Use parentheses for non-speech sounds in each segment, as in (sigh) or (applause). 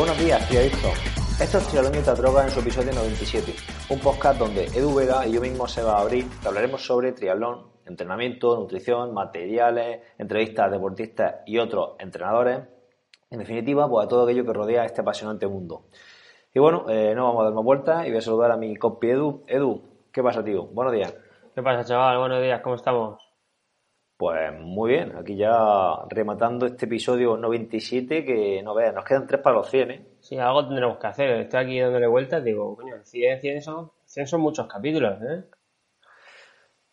Buenos días, triadictos. Esto es Trialón y Droga en su episodio 97, un podcast donde Edu Vega y yo mismo se va a abrir, que hablaremos sobre triatlón, entrenamiento, nutrición, materiales, entrevistas a deportistas y otros entrenadores, en definitiva, pues a todo aquello que rodea este apasionante mundo. Y bueno, eh, no vamos a dar más vueltas y voy a saludar a mi compi Edu. Edu, ¿qué pasa, tío? Buenos días. ¿Qué pasa, chaval? Buenos días, ¿cómo estamos? Pues muy bien, aquí ya rematando este episodio 97 que no veas, nos quedan tres para los 100, ¿eh? Sí, algo tendremos que hacer. Estoy aquí dándole vueltas, digo, coño, 100, 100 son, 100 son muchos capítulos, ¿eh?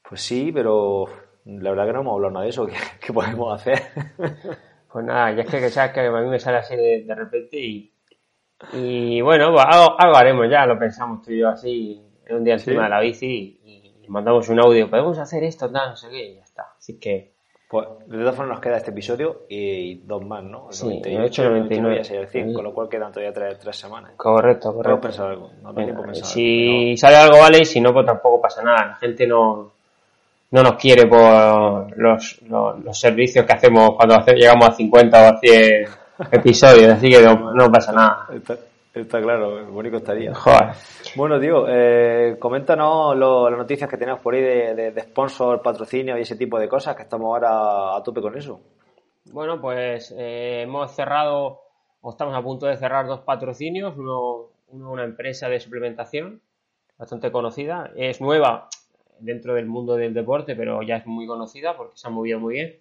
Pues sí, pero la verdad que no hemos hablado nada de eso, (laughs) ¿qué, podemos hacer? (laughs) pues nada, ya es que, sabes que a mí me sale así de, repente y, y bueno, pues algo, algo, haremos ya, lo pensamos tú y yo así, un día encima de la bici y, mandamos un audio, podemos hacer esto, tal, no sé qué, y ya está. Así que... Pues de todas formas nos queda este episodio y dos más, ¿no? El sí, 98, el 99. el 100, con lo cual quedan todavía tres, tres semanas. Correcto, correcto. pensar algo, no tiempo pensar Si sale algo, vale, y si no, pues tampoco pasa nada. La gente no, no nos quiere por los, los, servicios que hacemos cuando llegamos a 50 o a 100 (laughs) episodios, así que no, no pasa nada. Está claro, bonito estaría. Joder. Bueno, tío, eh, coméntanos las noticias que tenemos por ahí de, de, sponsor, patrocinio y ese tipo de cosas, que estamos ahora a tope con eso. Bueno, pues eh, hemos cerrado, o estamos a punto de cerrar dos patrocinios. Uno, uno, una empresa de suplementación bastante conocida. Es nueva dentro del mundo del deporte, pero ya es muy conocida porque se ha movido muy bien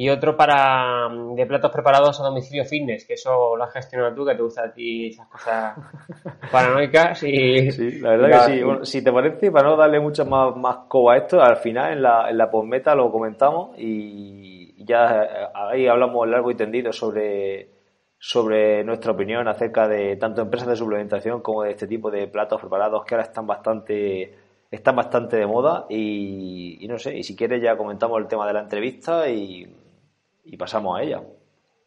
y otro para mm, de platos preparados a domicilio fitness, que eso lo has gestionado tú, que te gusta a ti esas cosas (laughs) paranoicas y... Sí, la verdad que sí. Bueno, si te parece, para no darle mucho más, más coba a esto, al final en la, en la postmeta lo comentamos y ya eh, ahí hablamos largo y tendido sobre, sobre nuestra opinión acerca de tanto empresas de suplementación como de este tipo de platos preparados que ahora están bastante están bastante de moda y, y no sé, y si quieres ya comentamos el tema de la entrevista y y pasamos a ella.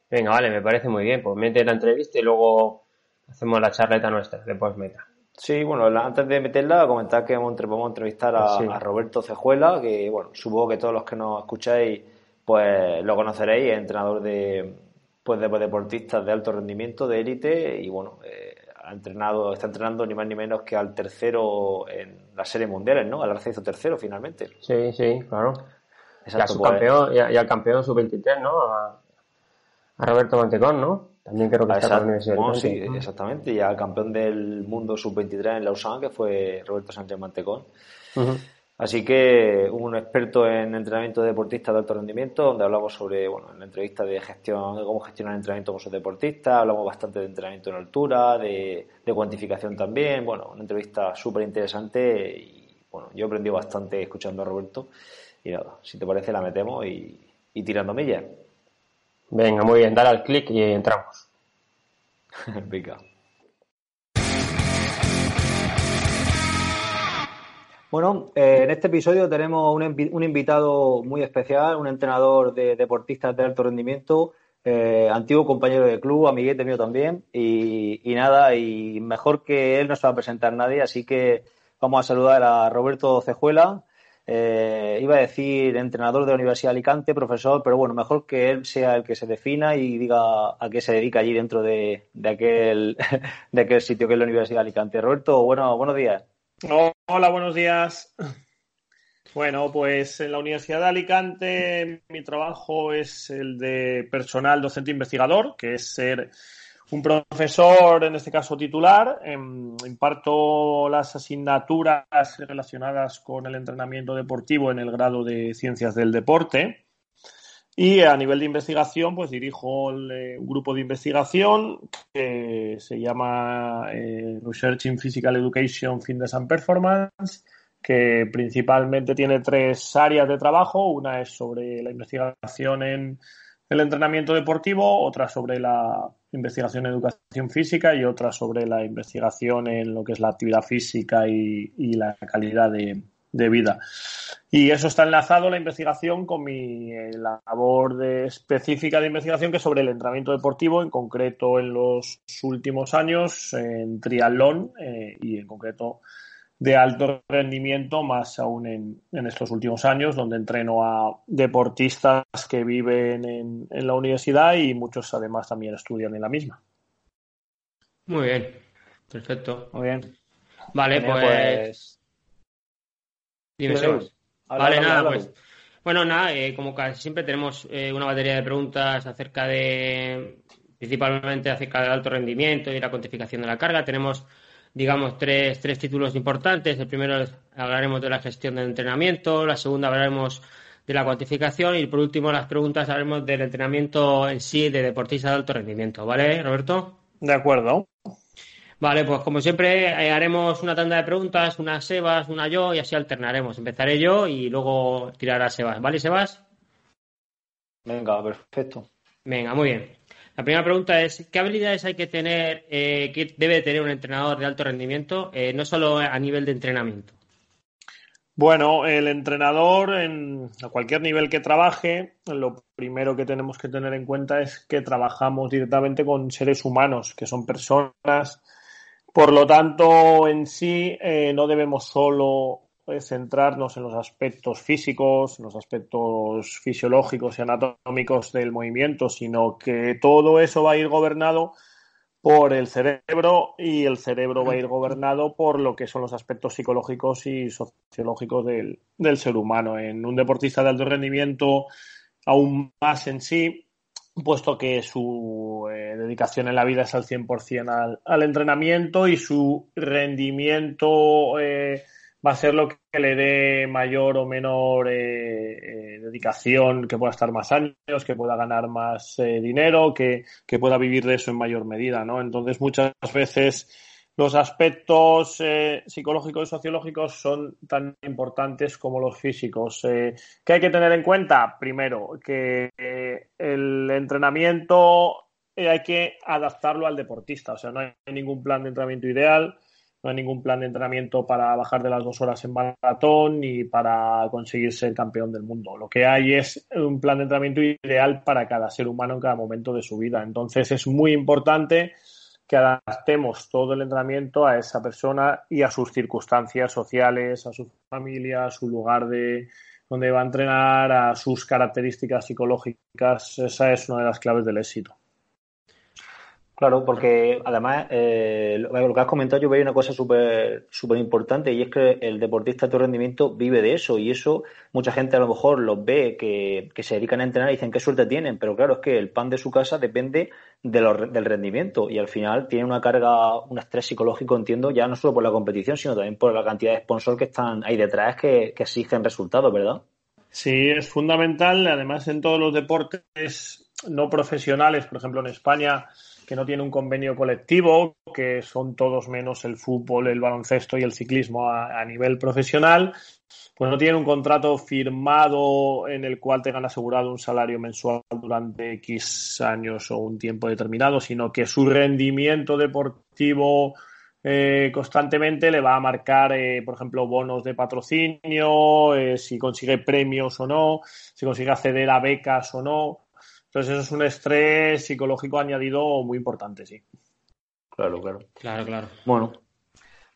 Venga, vale, me parece muy bien. Pues mete la entrevista y luego hacemos la charleta nuestra de meta. Sí, bueno, antes de meterla, comentar que vamos a entrevistar a, Roberto Cejuela, que bueno, supongo que todos los que nos escucháis pues lo conoceréis, es entrenador de pues de deportistas de alto rendimiento, de élite, y bueno, eh, ha entrenado, está entrenando ni más ni menos que al tercero en las series mundiales, ¿no? Al se hizo tercero finalmente. Sí, sí, claro. Exacto, y, al campeón sub-23, ¿no? A, Roberto Mantecón, ¿no? También creo que está con la Universidad Sí, exactamente. Y al campeón del mundo sub-23 en Lausanne, que fue Roberto Sánchez Mantecón. Así que un experto en entrenamiento de deportistas de alto rendimiento, donde hablamos sobre, bueno, en la entrevista de gestión, de cómo gestionar el entrenamiento con sus deportistas, hablamos bastante de entrenamiento en altura, de, de cuantificación también, bueno, una entrevista súper interesante y, bueno, yo aprendí bastante escuchando a Roberto. Y nada, si te parece la metemos y, tirando millas. Venga, muy bien, dale al clic y entramos. (laughs) Venga. Bueno, eh, en este episodio tenemos un, invitado muy especial, un entrenador de deportistas de alto rendimiento, eh, antiguo compañero de club, amiguete mío también, y, y, nada, y mejor que él no se va a presentar nadie, así que vamos a saludar a Roberto Cejuela, eh, iba a decir entrenador de la Universidad de Alicante, profesor, pero bueno, mejor que él sea el que se defina y diga a qué se dedica allí dentro de, aquel, (laughs) de aquel sitio que es la Universidad de Alicante. Roberto, bueno, buenos días. Hola, buenos días. (laughs) Bueno, pues en la Universidad de Alicante mi trabajo es el de personal docente investigador, que es ser un profesor, en este caso titular, em, imparto las asignaturas relacionadas con el entrenamiento deportivo en el grado de Ciencias del Deporte. Y a nivel de investigación, pues dirijo eh, un grupo de investigación que se llama eh, Research in Physical Education, Fitness and Performance, que principalmente tiene tres áreas de trabajo. Una es sobre la investigación en el entrenamiento deportivo, otra sobre la investigación en educación física y otra sobre la investigación en lo que es la actividad física y, la calidad de, vida. Y eso está enlazado, la investigación, con mi eh, labor específica de investigación, que es sobre el entrenamiento deportivo, en concreto en los últimos años, en triatlón eh, y en concreto de alto rendimiento, más aún en, estos últimos años, donde entreno a deportistas que viven en, la universidad y muchos además también estudian en la misma. Muy bien, perfecto. Muy bien. Vale, pues... pues... Dime, Vale, nada, pues... Bueno, nada, eh, como casi siempre tenemos eh, una batería de preguntas acerca de, principalmente acerca del alto rendimiento y la cuantificación de la carga. Tenemos, digamos, tres, tres títulos importantes. El primero hablaremos de la gestión del entrenamiento, la segunda hablaremos de la cuantificación y por último las preguntas hablaremos del entrenamiento en sí de deportistas de alto rendimiento. ¿Vale, Roberto? De acuerdo. Vale, pues como siempre eh, haremos una tanda de preguntas, una Sebas, una yo y así alternaremos. Empezaré yo y luego tirará Sebas. ¿Vale, Sebas? Venga, perfecto. Venga, muy bien. La primera pregunta es, ¿qué habilidades hay que tener, eh, que debe tener un entrenador de alto rendimiento, eh, no solo a nivel de entrenamiento? Bueno, el entrenador en, a cualquier nivel que trabaje, lo primero que tenemos que tener en cuenta es que trabajamos directamente con seres humanos, que son personas por lo tanto, en sí, eh, no debemos solo centrarnos en los aspectos físicos, en los aspectos fisiológicos y anatómicos del movimiento, sino que todo eso va a ir gobernado por el cerebro y el cerebro va a ir gobernado por lo que son los aspectos psicológicos y sociológicos del, del ser humano. En un deportista de alto rendimiento, aún más en sí, puesto que su eh, dedicación en la vida es al 100% al, al entrenamiento y su rendimiento eh, va a ser lo que le dé mayor o menor eh, dedicación, que pueda estar más años, que pueda ganar más dinero, que, que, pueda vivir de eso en mayor medida, ¿no? Entonces muchas veces los aspectos eh, psicológicos y sociológicos son tan importantes como los físicos. Eh, ¿Qué hay que tener en cuenta? Primero, que eh, el entrenamiento hay que adaptarlo al deportista. O sea, no hay ningún plan de entrenamiento ideal, no hay ningún plan de entrenamiento para bajar de las dos horas en maratón ni para conseguir ser campeón del mundo. Lo que hay es un plan de entrenamiento ideal para cada ser humano en cada momento de su vida. Entonces es muy importante que adaptemos todo el entrenamiento a esa persona y a sus circunstancias sociales, a su familia, a su lugar de donde va a entrenar, a sus características psicológicas. Esa es una de las claves del éxito. Claro, porque además eh, lo que has comentado yo veo una cosa súper importante y es que el deportista de alto rendimiento vive de eso y eso mucha gente a lo mejor los ve que, se dedican a entrenar y dicen qué suerte tienen, pero claro, es que el pan de su casa depende del rendimiento y al final tiene una carga, un estrés psicológico, entiendo, ya no solo por la competición, sino también por la cantidad de sponsors que están ahí detrás que, que exigen resultados, ¿verdad? Sí, es fundamental, además en todos los deportes no profesionales, por ejemplo en España, que no tiene un convenio colectivo, que son todos menos el fútbol, el baloncesto y el ciclismo a, nivel profesional, pues no tiene un contrato firmado en el cual tengan asegurado un salario mensual durante X años o un tiempo determinado, sino que su rendimiento deportivo eh, constantemente le va a marcar, eh, por ejemplo, bonos de patrocinio, eh, si consigue premios o no, si consigue acceder a becas o no. Entonces eso es un estrés psicológico añadido muy importante, sí. Claro, claro. Claro, claro. Bueno,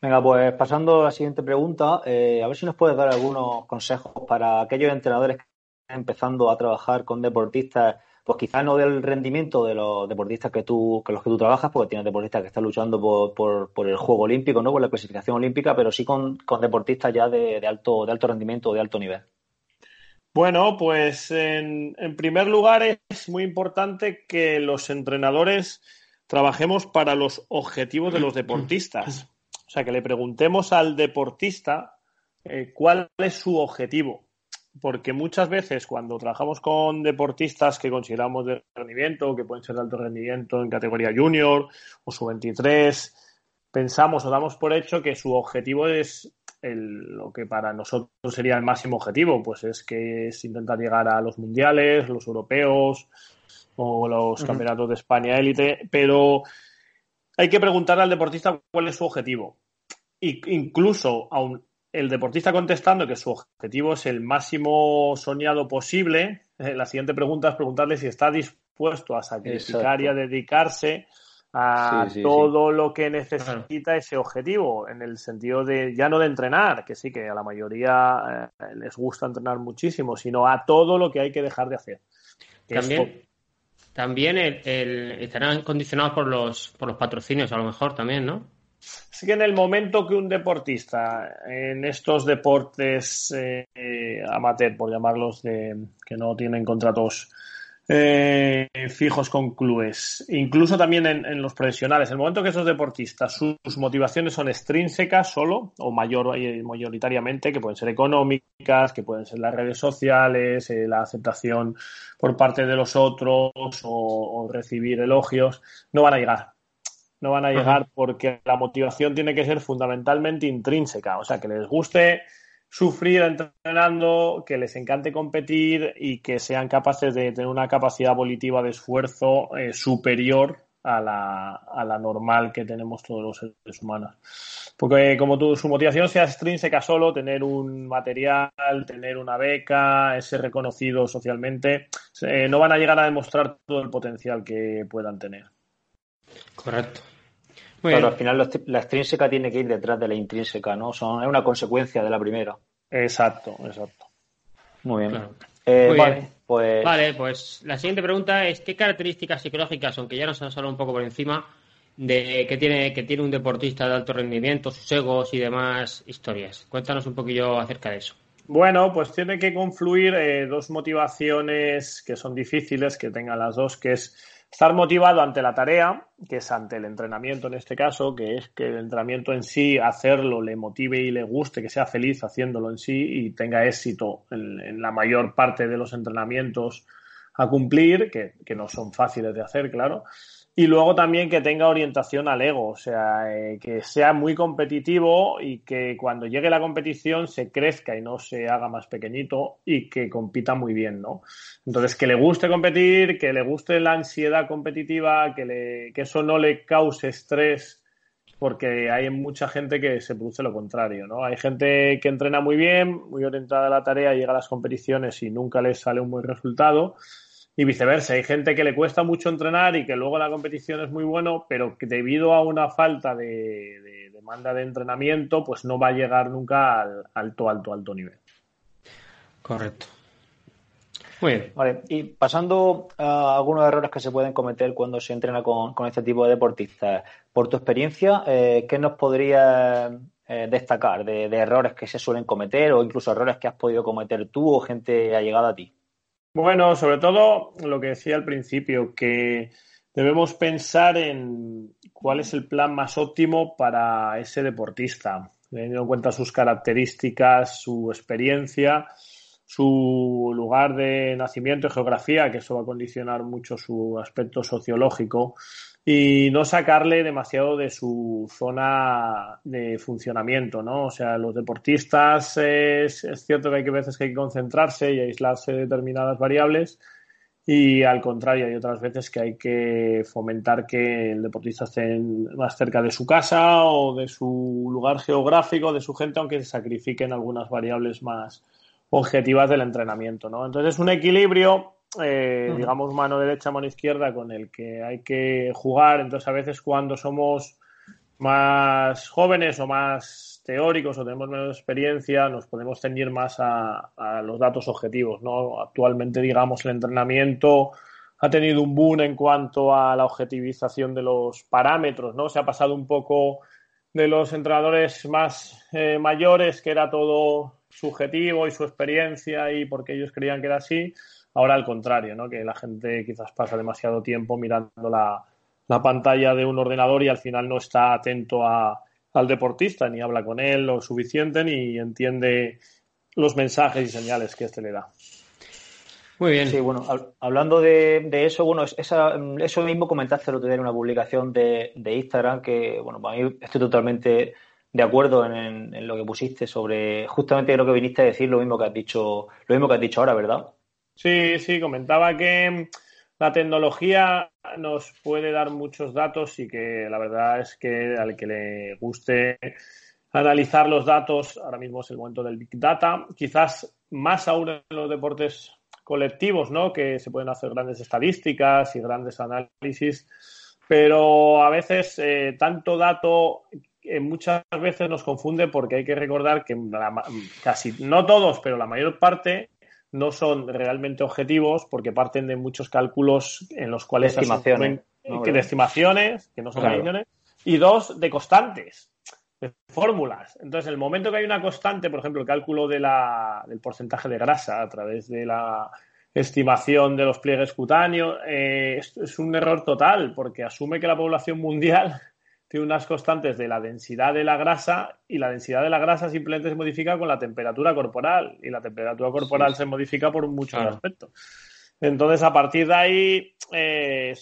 venga, pues pasando a la siguiente pregunta, eh, a ver si nos puedes dar algunos consejos para aquellos entrenadores que están empezando a trabajar con deportistas, pues quizás no del rendimiento de los deportistas que tú, que los que tú trabajas, porque tienes deportistas que están luchando por, por, el juego olímpico, ¿no? Por la clasificación olímpica, pero sí con, con deportistas ya de, de, alto, de alto rendimiento o de alto nivel. Bueno, pues en, primer lugar es muy importante que los entrenadores trabajemos para los objetivos de los deportistas. O sea, que le preguntemos al deportista eh, cuál es su objetivo. Porque muchas veces cuando trabajamos con deportistas que consideramos de rendimiento, que pueden ser de alto rendimiento en categoría junior o sub-23, pensamos o damos por hecho que su objetivo es lo que para nosotros sería el máximo objetivo, pues es que es intentar llegar a los mundiales, los europeos o los campeonatos de España élite, pero hay que preguntar al deportista cuál es su objetivo. Y incluso aun el deportista contestando que su objetivo es el máximo soñado posible, eh, la siguiente pregunta es preguntarle si está dispuesto a sacrificar y a dedicarse a todo lo que necesita ese objetivo, en el sentido de ya no de entrenar, que sí que a la mayoría eh, les gusta entrenar muchísimo, sino a todo lo que hay que dejar de hacer. También, también estarán condicionados por los, por los patrocinios, a lo mejor también, ¿no? Sí que en el momento que un deportista en estos deportes eh, amateur, por llamarlos, de, que no tienen contratos eh, fijos con clubes, incluso también en, los profesionales. En el momento que esos deportistas, sus, motivaciones son extrínsecas solo o mayor, eh, mayoritariamente, que pueden ser económicas, que pueden ser las redes sociales, eh, la aceptación por parte de los otros o, recibir elogios, no van a llegar. No van a llegar porque la motivación tiene que ser fundamentalmente intrínseca, o sea, que les guste sufrir entrenando, que les encante competir y que sean capaces de tener una capacidad volitiva de esfuerzo eh, superior a la, a la, normal que tenemos todos los seres humanos. Porque como tu, su motivación sea extrínseca solo, tener un material, tener una beca, ser reconocido socialmente, eh, no van a llegar a demostrar todo el potencial que puedan tener. Correcto. Pero al final la extrínseca tiene que ir detrás de la intrínseca, ¿no? Son, es una consecuencia de la primera. Exacto, exacto. Muy bien. Eh, vale, pues... Vale, pues la siguiente pregunta es ¿qué características psicológicas, aunque ya nos has hablado un poco por encima, de que tiene, que tiene un deportista de alto rendimiento, sus egos y demás historias? Cuéntanos un poquillo acerca de eso. Bueno, pues tiene que confluir eh, dos motivaciones que son difíciles, que tengan las dos, que es Estar motivado ante la tarea, que es ante el entrenamiento en este caso, que es que el entrenamiento en sí, hacerlo, le motive y le guste, que sea feliz haciéndolo en sí y tenga éxito en, la mayor parte de los entrenamientos a cumplir, que no son fáciles de hacer, claro. Y luego también que tenga orientación al ego, o sea, eh, que sea muy competitivo y que cuando llegue la competición se crezca y no se haga más pequeñito y que compita muy bien, ¿no? Entonces, que le guste competir, que le guste la ansiedad competitiva, que, le, que eso no le cause estrés, porque hay mucha gente que se produce lo contrario, ¿no? Hay gente que entrena muy bien, muy orientada a la tarea, llega a las competiciones y nunca les sale un buen resultado y viceversa. Hay gente que le cuesta mucho entrenar y que luego la competición es muy bueno, pero que debido a una falta de, demanda de entrenamiento, pues no va a llegar nunca al alto, alto, alto nivel. Correcto. Muy bien. Vale, y pasando a algunos errores que se pueden cometer cuando se entrena con, este tipo de deportistas, por tu experiencia, eh, ¿qué nos podría eh, destacar de, de errores que se suelen cometer o incluso errores que has podido cometer tú o gente allegada a ti? Bueno, sobre todo lo que decía al principio, que debemos pensar en cuál es el plan más óptimo para ese deportista, teniendo en cuenta sus características, su experiencia, su lugar de nacimiento y geografía, que eso va a condicionar mucho su aspecto sociológico, y no sacarle demasiado de su zona de funcionamiento, ¿no? O sea, los deportistas es, cierto que hay que veces que hay que concentrarse y aislarse de determinadas variables y al contrario hay otras veces que hay que fomentar que el deportista esté más cerca de su casa o de su lugar geográfico, de su gente, aunque se sacrifiquen algunas variables más objetivas del entrenamiento, ¿no? Entonces es un equilibrio eh, digamos, mano derecha, mano izquierda, con el que hay que jugar. Entonces, a veces cuando somos más jóvenes o más teóricos o tenemos menos experiencia, nos podemos ceñir más a, los datos objetivos. ¿no? Actualmente, digamos, el entrenamiento ha tenido un boom en cuanto a la objetivización de los parámetros, ¿no? Se ha pasado un poco de los entrenadores más eh, mayores, que era todo subjetivo y su experiencia y porque ellos creían que era así, Ahora al contrario, ¿no? que la gente quizás pasa demasiado tiempo mirando la, pantalla de un ordenador y al final no está atento al deportista, ni habla con él lo suficiente, ni entiende los mensajes y señales que éste le da. Muy bien. Sí, bueno, hablando de, eso, bueno, eso mismo comentaste el otro día en una publicación de, Instagram que, bueno, para mí estoy totalmente de acuerdo en, lo que pusiste sobre, justamente creo que viniste a decir lo mismo que has dicho, lo mismo que has dicho ahora, ¿verdad? Sí, sí, comentaba que la tecnología nos puede dar muchos datos y que la verdad es que al que le guste analizar los datos, ahora mismo es el momento del Big Data, quizás más aún en los deportes colectivos, ¿no? Que se pueden hacer grandes estadísticas y grandes análisis, pero a veces eh, tanto dato eh, muchas veces nos confunde porque hay que recordar que casi no todos, pero la mayor parte no son realmente objetivos porque parten de muchos cálculos en los cuales de estimaciones, que de estimaciones, que no son claro. y dos, de constantes, de fórmulas. Entonces, el momento que hay una constante, por ejemplo, el cálculo de la, del porcentaje de grasa a través de la estimación de los pliegues cutáneos, eh, es un error total porque asume que la población mundial tiene unas constantes de la densidad de la grasa y la densidad de la grasa simplemente se modifica con la temperatura corporal y la temperatura corporal se modifica por muchos aspectos. Entonces, a partir de ahí, eh,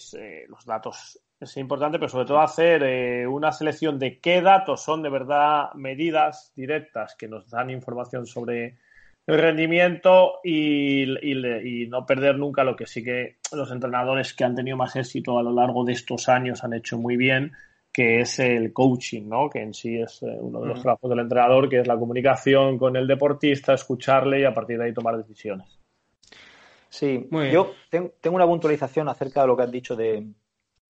los datos es importante, pero sobre todo hacer eh, una selección de qué datos son de verdad medidas directas que nos dan información sobre el rendimiento y, y, no perder nunca lo que sí que los entrenadores que han tenido más éxito a lo largo de estos años han hecho muy bien, que es el coaching, ¿no? que en sí es eh, uno de los trabajos del entrenador, que es la comunicación con el deportista, escucharle y a partir de ahí tomar decisiones. Sí, yo tengo una puntualización acerca de lo que has dicho de,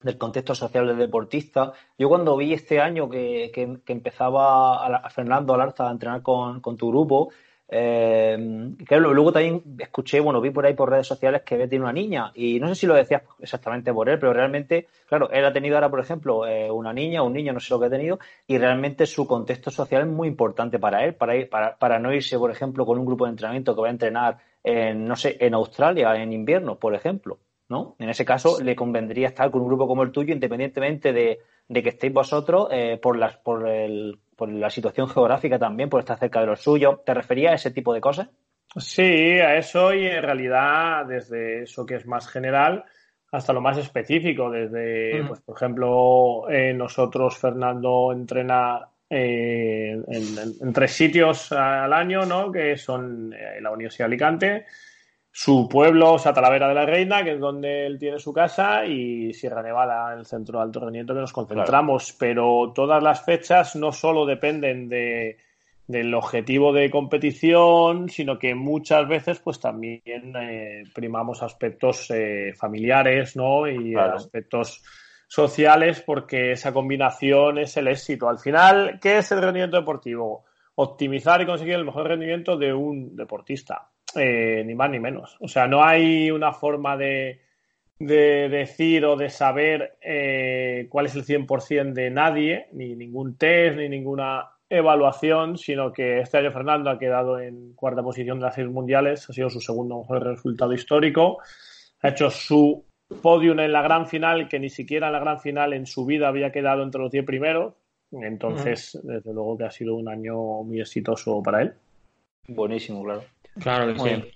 del contexto social del deportista. Yo cuando vi este año que, que, empezaba a, Fernando Alarza a entrenar con, con tu grupo, eh, luego también escuché, bueno, vi por ahí por redes sociales que tiene una niña y no sé si lo decías exactamente por él, pero realmente, claro, él ha tenido ahora, por ejemplo, eh, una niña, un niño, no sé lo que ha tenido, y realmente su contexto social es muy importante para él, para, ir, para, para no irse, por ejemplo, con un grupo de entrenamiento que va a entrenar en, no sé, en Australia en invierno, por ejemplo, ¿no? En ese caso, le convendría estar con un grupo como el tuyo, independientemente de, de que estéis vosotros eh, por, las, por el por la situación geográfica también, por estar cerca de lo suyo. ¿Te refería a ese tipo de cosas? Sí, a eso y en realidad desde eso que es más general hasta lo más específico. Desde, pues, por ejemplo, eh, nosotros, Fernando, entrena eh, en, tres sitios al año, ¿no? Que son eh, la Universidad de Alicante, su pueblo, o sea, Talavera de la Reina, que es donde él tiene su casa, y Sierra Nevada, el centro de alto rendimiento que nos concentramos. Pero todas las fechas no solo dependen de, del objetivo de competición, sino que muchas veces pues también eh, primamos aspectos eh, familiares, ¿no? Y aspectos sociales, porque esa combinación es el éxito. Al final, ¿qué es el rendimiento deportivo? Optimizar y conseguir el mejor rendimiento de un deportista eh, ni más ni menos. O sea, no hay una forma de, decir o de saber eh, cuál es el 100% de nadie, ni ningún test, ni ninguna evaluación, sino que este año Fernando ha quedado en cuarta posición de las seis mundiales, ha sido su segundo mejor resultado histórico, ha hecho su podium en la gran final, que ni siquiera en la gran final en su vida había quedado entre los diez primeros, entonces, desde luego que ha sido un año muy exitoso para él. Buenísimo, claro. Claro que sí.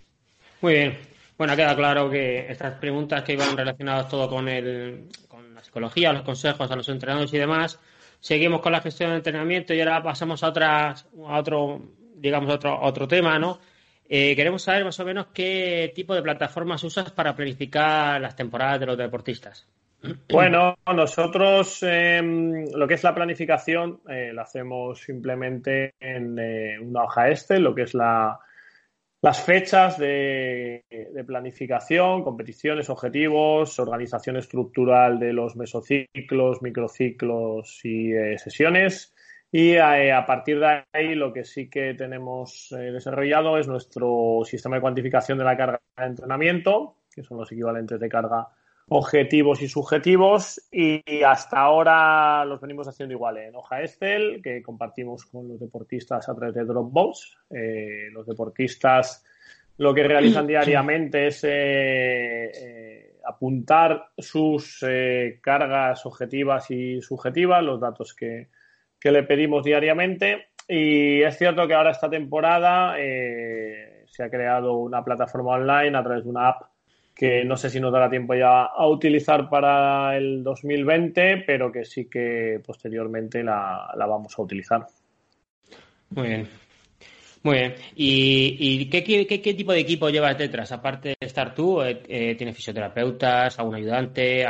Muy bien. Bueno, queda claro que estas preguntas que iban relacionadas todo con, el, con la psicología, los consejos a los entrenadores y demás, seguimos con la gestión de entrenamiento y ahora pasamos a, otras, a otro, digamos, otro, otro tema, ¿no? Eh, queremos saber más o menos qué tipo de plataformas usas para planificar las temporadas de los deportistas. (clears throat) Bueno, nosotros em, lo que es la planificación eh, la hacemos simplemente en eh, una hoja este, lo que es la, las fechas de, planificación, competiciones, objetivos, organización estructural de los mesociclos, microciclos y eh, sesiones. Y eh, a, partir de ahí lo que sí que tenemos eh, desarrollado es nuestro sistema de cuantificación de la carga de entrenamiento, que son los equivalentes de carga objetivos y subjetivos y hasta ahora los venimos haciendo igual en hoja Excel que compartimos con los deportistas a través de Dropbox. Eh, los deportistas lo que realizan diariamente es eh, eh, apuntar sus cargas objetivas y subjetivas, los datos que, que, le pedimos diariamente. Y es cierto que ahora esta temporada se ha creado una plataforma online a través de una app que no sé si nos dará tiempo ya a utilizar para el 2020, pero que sí que posteriormente la, vamos a utilizar. Muy bien. Muy bien. ¿Y, qué, qué, tipo de equipo llevas detrás? Aparte de estar tú, eh, eh, ¿tienes fisioterapeutas, algún ayudante?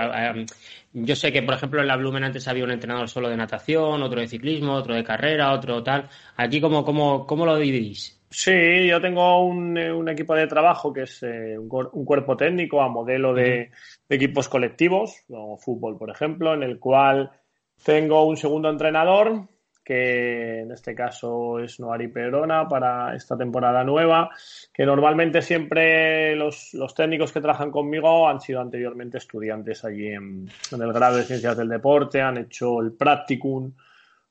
Yo sé que, por ejemplo, en la Blumen antes había un entrenador solo de natación, otro de ciclismo, otro de carrera, otro tal. ¿Aquí cómo, cómo, cómo lo dividís? Sí, yo tengo un, eh, equipo de trabajo que es eh, un, cuerpo técnico a modelo de, equipos colectivos, como fútbol, por ejemplo, en el cual tengo un segundo entrenador que en este caso es Noari Perona para esta temporada nueva, que normalmente siempre los, técnicos que trabajan conmigo han sido anteriormente estudiantes allí en, el grado de Ciencias del Deporte, han hecho el practicum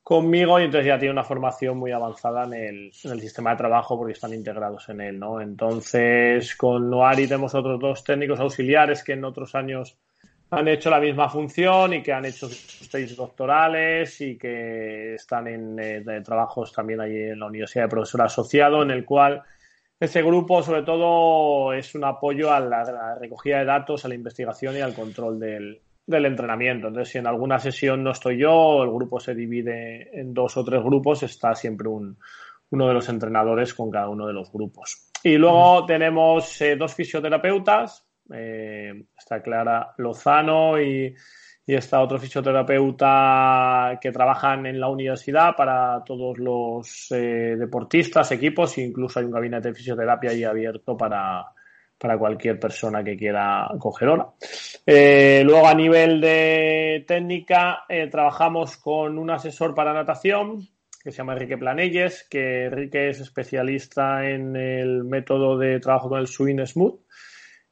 conmigo y entonces ya tienen una formación muy avanzada en el, en el sistema de trabajo porque están integrados en él, ¿no? Entonces, con Noari tenemos otros dos técnicos auxiliares que en otros años han hecho la misma función y que han hecho sus doctorales y que están en eh, trabajos también allí en la Universidad de Profesor Asociado, en el cual ese grupo sobre todo es un apoyo a la, recogida de datos, a la investigación y al control del, entrenamiento. Entonces, si en alguna sesión no estoy yo, el grupo se divide en dos o tres grupos, está siempre un, uno de los entrenadores con cada uno de los grupos. Y luego tenemos eh, dos fisioterapeutas, eh, está Clara Lozano y, está otro fisioterapeuta que trabajan en la universidad para todos los eh, deportistas, equipos, e incluso hay un gabinete de fisioterapia ahí abierto para, cualquier persona que quiera coger hora. Eh, luego, a nivel de técnica, trabajamos con un asesor para natación que se llama Enrique Planelles, que Enrique es especialista en el método de trabajo con el swing smooth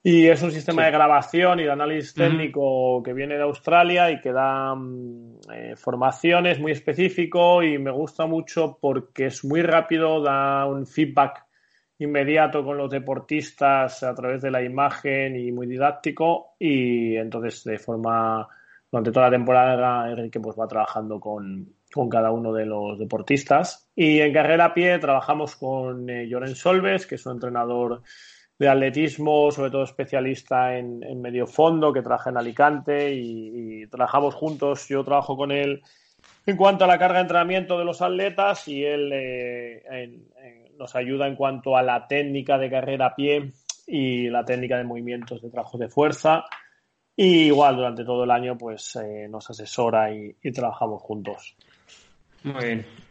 y es un sistema de grabación y de análisis técnico que viene de Australia y que da mm, eh, formaciones muy específico y me gusta mucho porque es muy rápido, da un feedback inmediato con los deportistas a través de la imagen y muy didáctico y entonces de forma durante toda la temporada Enrique pues va trabajando con, cada uno de los deportistas. Y en carrera a pie trabajamos con eh, Joren Solves que es un entrenador de atletismo, sobre todo especialista en, medio fondo, que trabaja en Alicante y, trabajamos juntos. Yo trabajo con él en cuanto a la carga de entrenamiento de los atletas y él eh, nos ayuda en cuanto a la técnica de carrera a pie y la técnica de movimientos de trabajo de fuerza. Y igual durante todo el año pues eh, nos asesora y, y trabajamos juntos. Muy bien.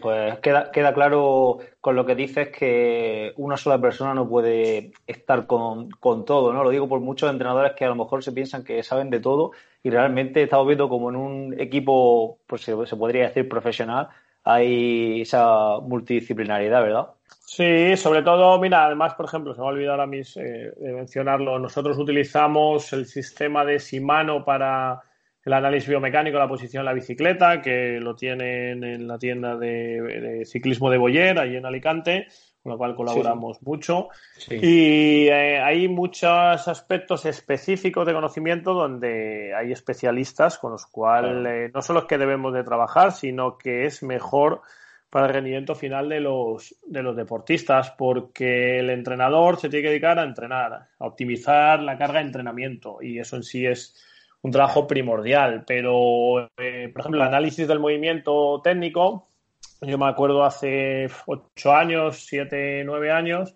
Pues queda, queda claro con lo que dices que una sola persona no puede estar con, todo, ¿no? Lo digo por muchos entrenadores que a lo mejor se piensan que saben de todo y realmente estamos viendo como en un equipo, pues se, podría decir profesional, hay esa multidisciplinaridad, ¿verdad? Sí, sobre todo, mira, además, por ejemplo, se me ha olvidado ahora mismo eh, de mencionarlo, nosotros utilizamos el sistema de Simano para el análisis biomecánico, la posición de la bicicleta, que lo tienen en la tienda de, ciclismo de Boyer, ahí en Alicante, con la cual colaboramos mucho. Y eh, hay muchos aspectos específicos de conocimiento donde hay especialistas con los cuales eh, no solo es que debemos de trabajar, sino que es mejor para el rendimiento final de los, de los deportistas, porque el entrenador se tiene que dedicar a entrenar, a optimizar la carga de entrenamiento, y eso en sí es un trabajo primordial, pero, eh, por ejemplo, el análisis del movimiento técnico, yo me acuerdo hace ocho años, siete, nueve años,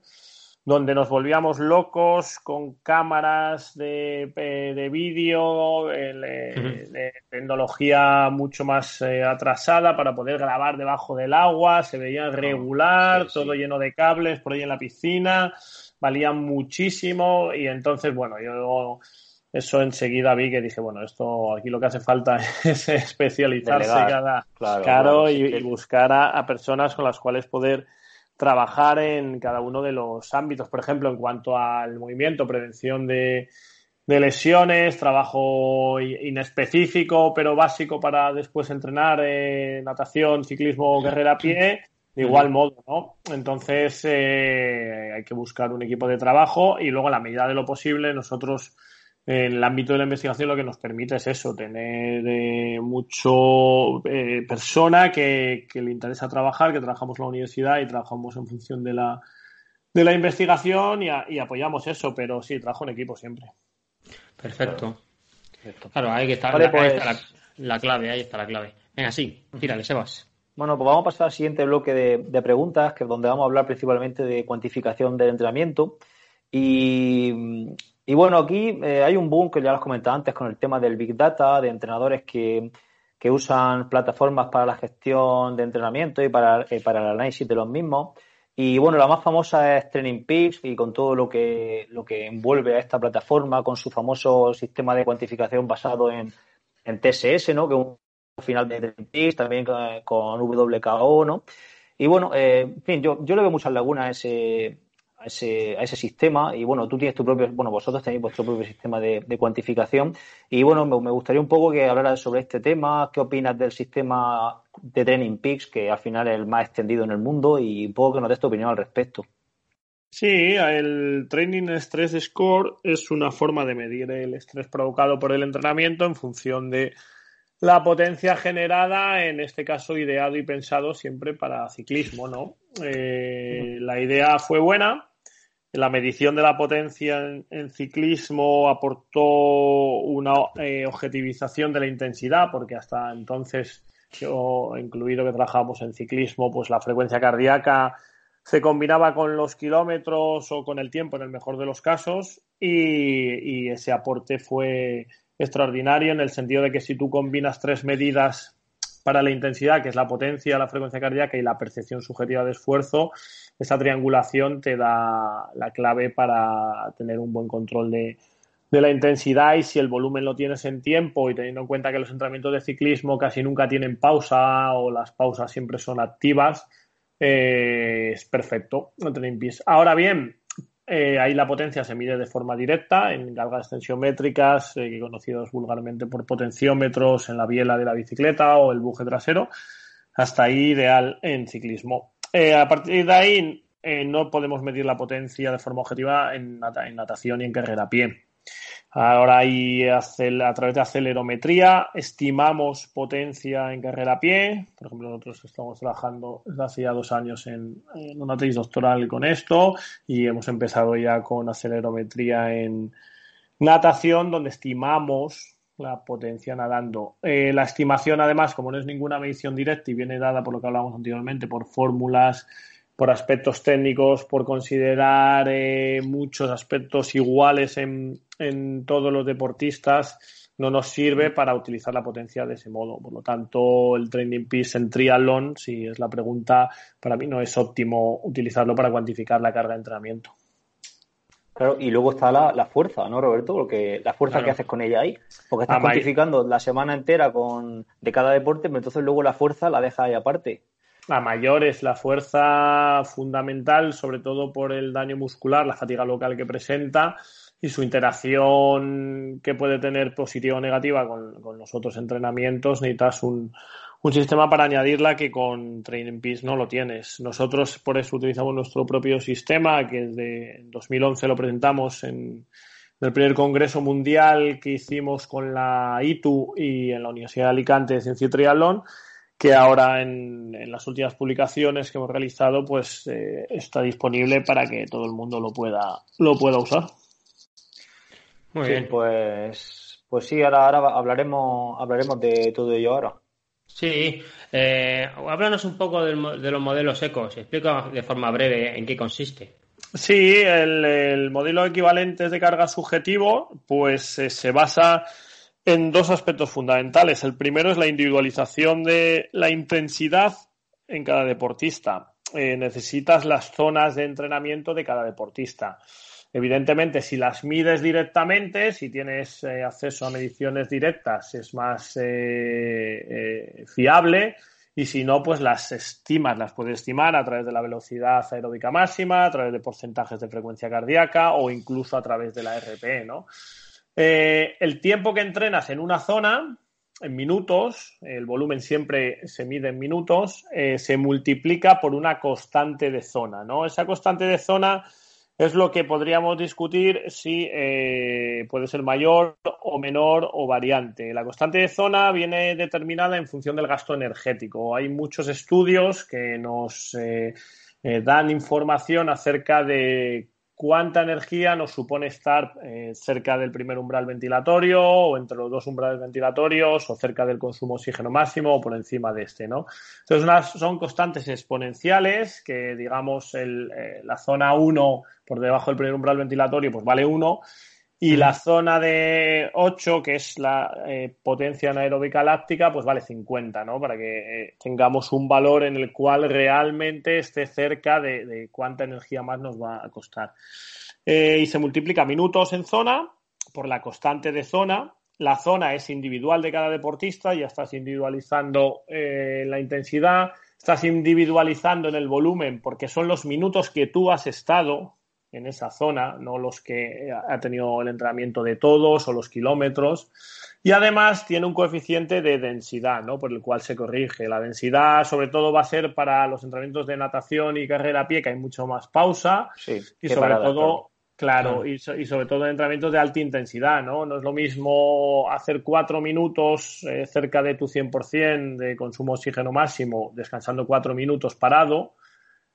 donde nos volvíamos locos con cámaras de, eh, de vídeo, eh, de tecnología mucho más atrasada para poder grabar debajo del agua, se veía regular, todo lleno de cables por ahí en la piscina, valían muchísimo y entonces, bueno, yo eso enseguida vi que dije, bueno, esto aquí lo que hace falta (laughs) es especializarse cada claro, y, buscar a, personas con las cuales poder trabajar en cada uno de los ámbitos. Por ejemplo, en cuanto al movimiento, prevención de, lesiones, trabajo inespecífico pero básico para después entrenar en natación, ciclismo, carrera a pie. De igual modo, ¿no? Entonces eh, hay que buscar un equipo de trabajo y luego, a la medida de lo posible, nosotros en el ámbito de la investigación lo que nos permite es eso, tener eh, mucho eh, persona que, le interesa trabajar, que trabajamos en la universidad y trabajamos en función de la, de la investigación y, apoyamos eso, pero sí, trabajo en equipo siempre. Perfecto. Claro, ahí, que está, la, pues la, clave, ahí está la clave. Venga, sí, tírale, Sebas. Bueno, pues vamos a pasar al siguiente bloque de, de preguntas, que es donde vamos a hablar principalmente de cuantificación del entrenamiento. Y y bueno, aquí eh, hay un boom que ya lo comentado antes con el tema del Big Data, de entrenadores que, usan plataformas para la gestión de entrenamiento y para, eh, para el análisis de los mismos. Y bueno, la más famosa es Training Peaks y con todo lo que, lo que envuelve a esta plataforma, con su famoso sistema de cuantificación basado en, en TSS, ¿no? que es un final de Training también con, WKO, ¿no? Y bueno, eh, en fin, yo, yo le veo muchas lagunas a ese, a ese, a ese sistema y bueno, tú tienes tu propio, bueno, vosotros tenéis vuestro propio sistema de, cuantificación y bueno, me, gustaría un poco que hablaras sobre este tema, qué opinas del sistema de Training Peaks, que al final es el más extendido en el mundo y un poco que nos des tu opinión al respecto. Sí, el Training Stress Score es una forma de medir el estrés provocado por el entrenamiento en función de la potencia generada, en este caso ideado y pensado siempre para ciclismo, ¿no? Eh, la idea fue buena, la medición de la potencia en, ciclismo aportó una eh, objetivización de la intensidad, porque hasta entonces, yo incluido que trabajamos en ciclismo, pues la frecuencia cardíaca se combinaba con los kilómetros o con el tiempo en el mejor de los casos y, ese aporte fue extraordinario en el sentido de que si tú combinas tres medidas para la intensidad, que es la potencia, la frecuencia cardíaca y la percepción subjetiva de esfuerzo, esa triangulación te da la clave para tener un buen control de, la intensidad. Y si el volumen lo tienes en tiempo y teniendo en cuenta que los entrenamientos de ciclismo casi nunca tienen pausa o las pausas siempre son activas, eh, es perfecto. Ahora bien, eh, ahí la potencia se mide de forma directa en cargas extensiométricas, eh, conocidos vulgarmente por potenciómetros en la biela de la bicicleta o el buje trasero. Hasta ahí ideal en ciclismo. Eh, a partir de ahí no podemos medir la potencia de forma objetiva en, natación y en carrera a pie. Ahora hay a través de acelerometría estimamos potencia en carrera a pie. Por ejemplo, nosotros estamos trabajando desde hace ya dos años en, una tesis doctoral con esto y hemos empezado ya con acelerometría en natación donde estimamos la potencia nadando. Eh, la estimación, además, como no es ninguna medición directa y viene dada por lo que hablábamos anteriormente, por fórmulas, por aspectos técnicos, por considerar eh, muchos aspectos iguales en, en, todos los deportistas, no nos sirve para utilizar la potencia de ese modo. Por lo tanto, el training piece en triatlón, si es la pregunta, para mí no es óptimo utilizarlo para cuantificar la carga de entrenamiento. Claro, y luego está la, fuerza, ¿no, Roberto? Porque la fuerza que haces con ella ahí. Porque estás cuantificando la semana entera con de cada deporte, pero entonces luego la fuerza la dejas ahí aparte. La mayor es la fuerza fundamental, sobre todo por el daño muscular, la fatiga local que presenta y su interacción que puede tener positiva o negativa con, con los otros entrenamientos. Necesitas un, un sistema para añadirla que con Training Peace no lo tienes. Nosotros por eso utilizamos nuestro propio sistema, que desde 2011 lo presentamos en el primer congreso mundial que hicimos con la ITU y en la Universidad de Alicante de Ciencia y Triatlón, que ahora en, las últimas publicaciones que hemos realizado, pues eh, está disponible para que todo el mundo lo pueda, lo pueda usar. Muy bien, pues, pues sí, ahora, ahora hablaremos, hablaremos de todo ello ahora. Sí, eh, háblanos un poco de los modelos ecos. Explica de forma breve en qué consiste. Sí, el, modelo equivalente de carga subjetivo, pues eh, se basa en dos aspectos fundamentales. El primero es la individualización de la intensidad en cada deportista. Eh, necesitas las zonas de entrenamiento de cada deportista. Evidentemente, si las mides directamente, si tienes eh, acceso a mediciones directas, es más eh, fiable. Y si no, pues las estimas, las puedes estimar a través de la velocidad aeróbica máxima, a través de porcentajes de frecuencia cardíaca o incluso a través de la RPE, ¿no? El tiempo que entrenas en una zona, en minutos, el volumen siempre se mide en minutos, se multiplica por una constante de zona, ¿no? Esa constante de zona es lo que podríamos discutir si eh, puede ser mayor o menor o variante. La constante de zona viene determinada en función del gasto energético. Hay muchos estudios que nos eh, eh, dan información acerca de cuánta energía nos supone estar eh, cerca del primer umbral ventilatorio o entre los dos umbrales ventilatorios o cerca del consumo oxígeno máximo o por encima de este, ¿no? Entonces, son constantes exponenciales que, digamos, eh, la zona 1 por debajo del primer umbral ventilatorio, pues vale 1 y la zona de 8, que es la eh, potencia anaeróbica láctica, pues vale 50, ¿no? Para que eh, tengamos un valor en el cual realmente esté cerca de, cuánta energía más nos va a costar. Eh, y se multiplica minutos en zona por la constante de zona. la zona es individual de cada deportista, ya estás individualizando la intensidad, estás individualizando en el volumen porque son los minutos que tú has estado en esa zona, no los que ha tenido el entrenamiento de todos o los kilómetros. Y además tiene un coeficiente de densidad, ¿no? Por el cual se corrige. La densidad, sobre todo, va a ser para los entrenamientos de natación y carrera a pie, que hay mucho más pausa. y sobre todo, claro, Y, sobre todo en entrenamientos de alta intensidad, ¿no? No es lo mismo hacer cuatro minutos eh, cerca de tu 100% de consumo oxígeno máximo, descansando cuatro minutos parado,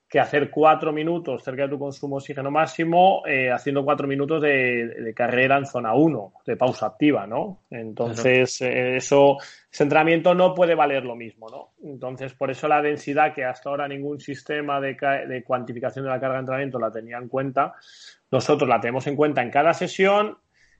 que hacer cuatro minutos cerca de tu consumo oxígeno máximo, eh, haciendo cuatro minutos de, carrera en zona 1, de pausa activa, ¿no? Entonces, eh, eso, ese entrenamiento no puede valer lo mismo, ¿no? Entonces, por eso la densidad, que hasta ahora ningún sistema de, de cuantificación de la carga de entrenamiento la tenía en cuenta, nosotros la tenemos en cuenta en cada sesión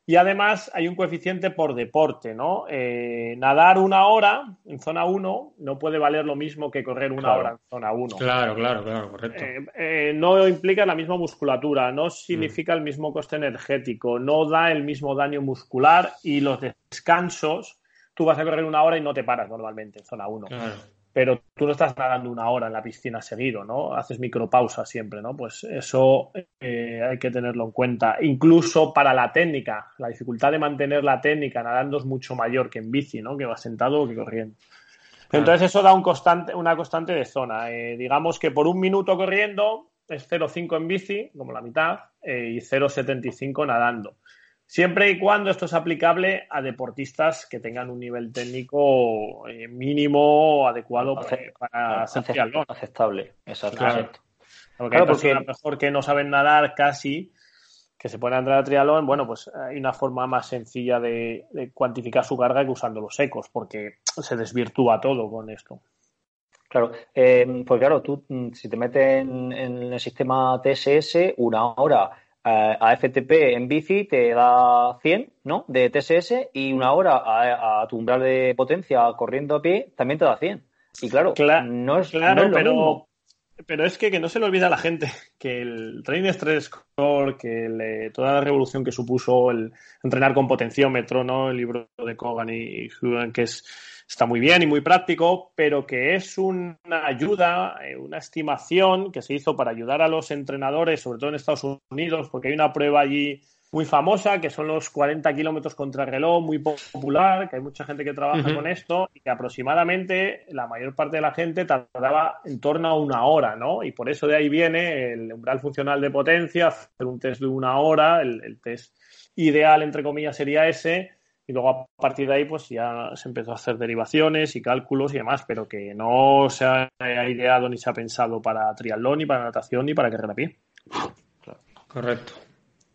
y además hay un coeficiente por deporte, ¿no? Eh, nadar una hora en zona 1 no puede valer lo mismo que correr una hora en zona 1. Claro, claro, claro, correcto. Eh, eh, no implica la misma musculatura, no significa el mismo coste energético, no da el mismo daño muscular y los descansos, tú vas a correr una hora y no te paras normalmente en zona 1. Claro pero tú no estás nadando una hora en la piscina seguido, ¿no? Haces micropausa siempre, ¿no? Pues eso eh, hay que tenerlo en cuenta. Incluso para la técnica, la dificultad de mantener la técnica nadando es mucho mayor que en bici, ¿no? Que va sentado o que corriendo. Entonces eso da un constante, una constante de zona. Eh, digamos que por un minuto corriendo es 0,5 en bici, como la mitad, eh, y 0,75 nadando. Siempre y cuando esto es aplicable a deportistas que tengan un nivel técnico eh, mínimo adecuado para, hacer triatlón. Aceptable. Claro. Porque porque... a lo mejor que no saben nadar casi, que se pueden entrar a triatlón, bueno, pues hay una forma más sencilla de, cuantificar su carga que usando los secos, porque se desvirtúa todo con esto. Claro, eh, pues claro, tú mm, si te metes en, en el sistema TSS, una hora a FTP en bici te da 100, ¿no? De TSS y una hora a, tu umbral de potencia corriendo a pie también te da 100. Y claro, no es, claro, pero, pero es que, que, no se le olvida a la gente que el Training Stress Score, que toda la revolución que supuso el entrenar con potenciómetro, ¿no? El libro de Kogan y que es está muy bien y muy práctico, pero que es una ayuda, eh, una estimación que se hizo para ayudar a los entrenadores, sobre todo en Estados Unidos, porque hay una prueba allí muy famosa, que son los 40 kilómetros contra reloj, muy popular, que hay mucha gente que trabaja con esto y que aproximadamente la mayor parte de la gente tardaba en torno a una hora, ¿no? Y por eso de ahí viene el umbral funcional de potencia, hacer un test de una hora, el, el test ideal, entre comillas, sería ese, y luego a partir de ahí pues ya se empezó a hacer derivaciones y cálculos y demás, pero que no se ha ideado ni se ha pensado para triatlón, ni para natación, ni para carrera a pie. Correcto.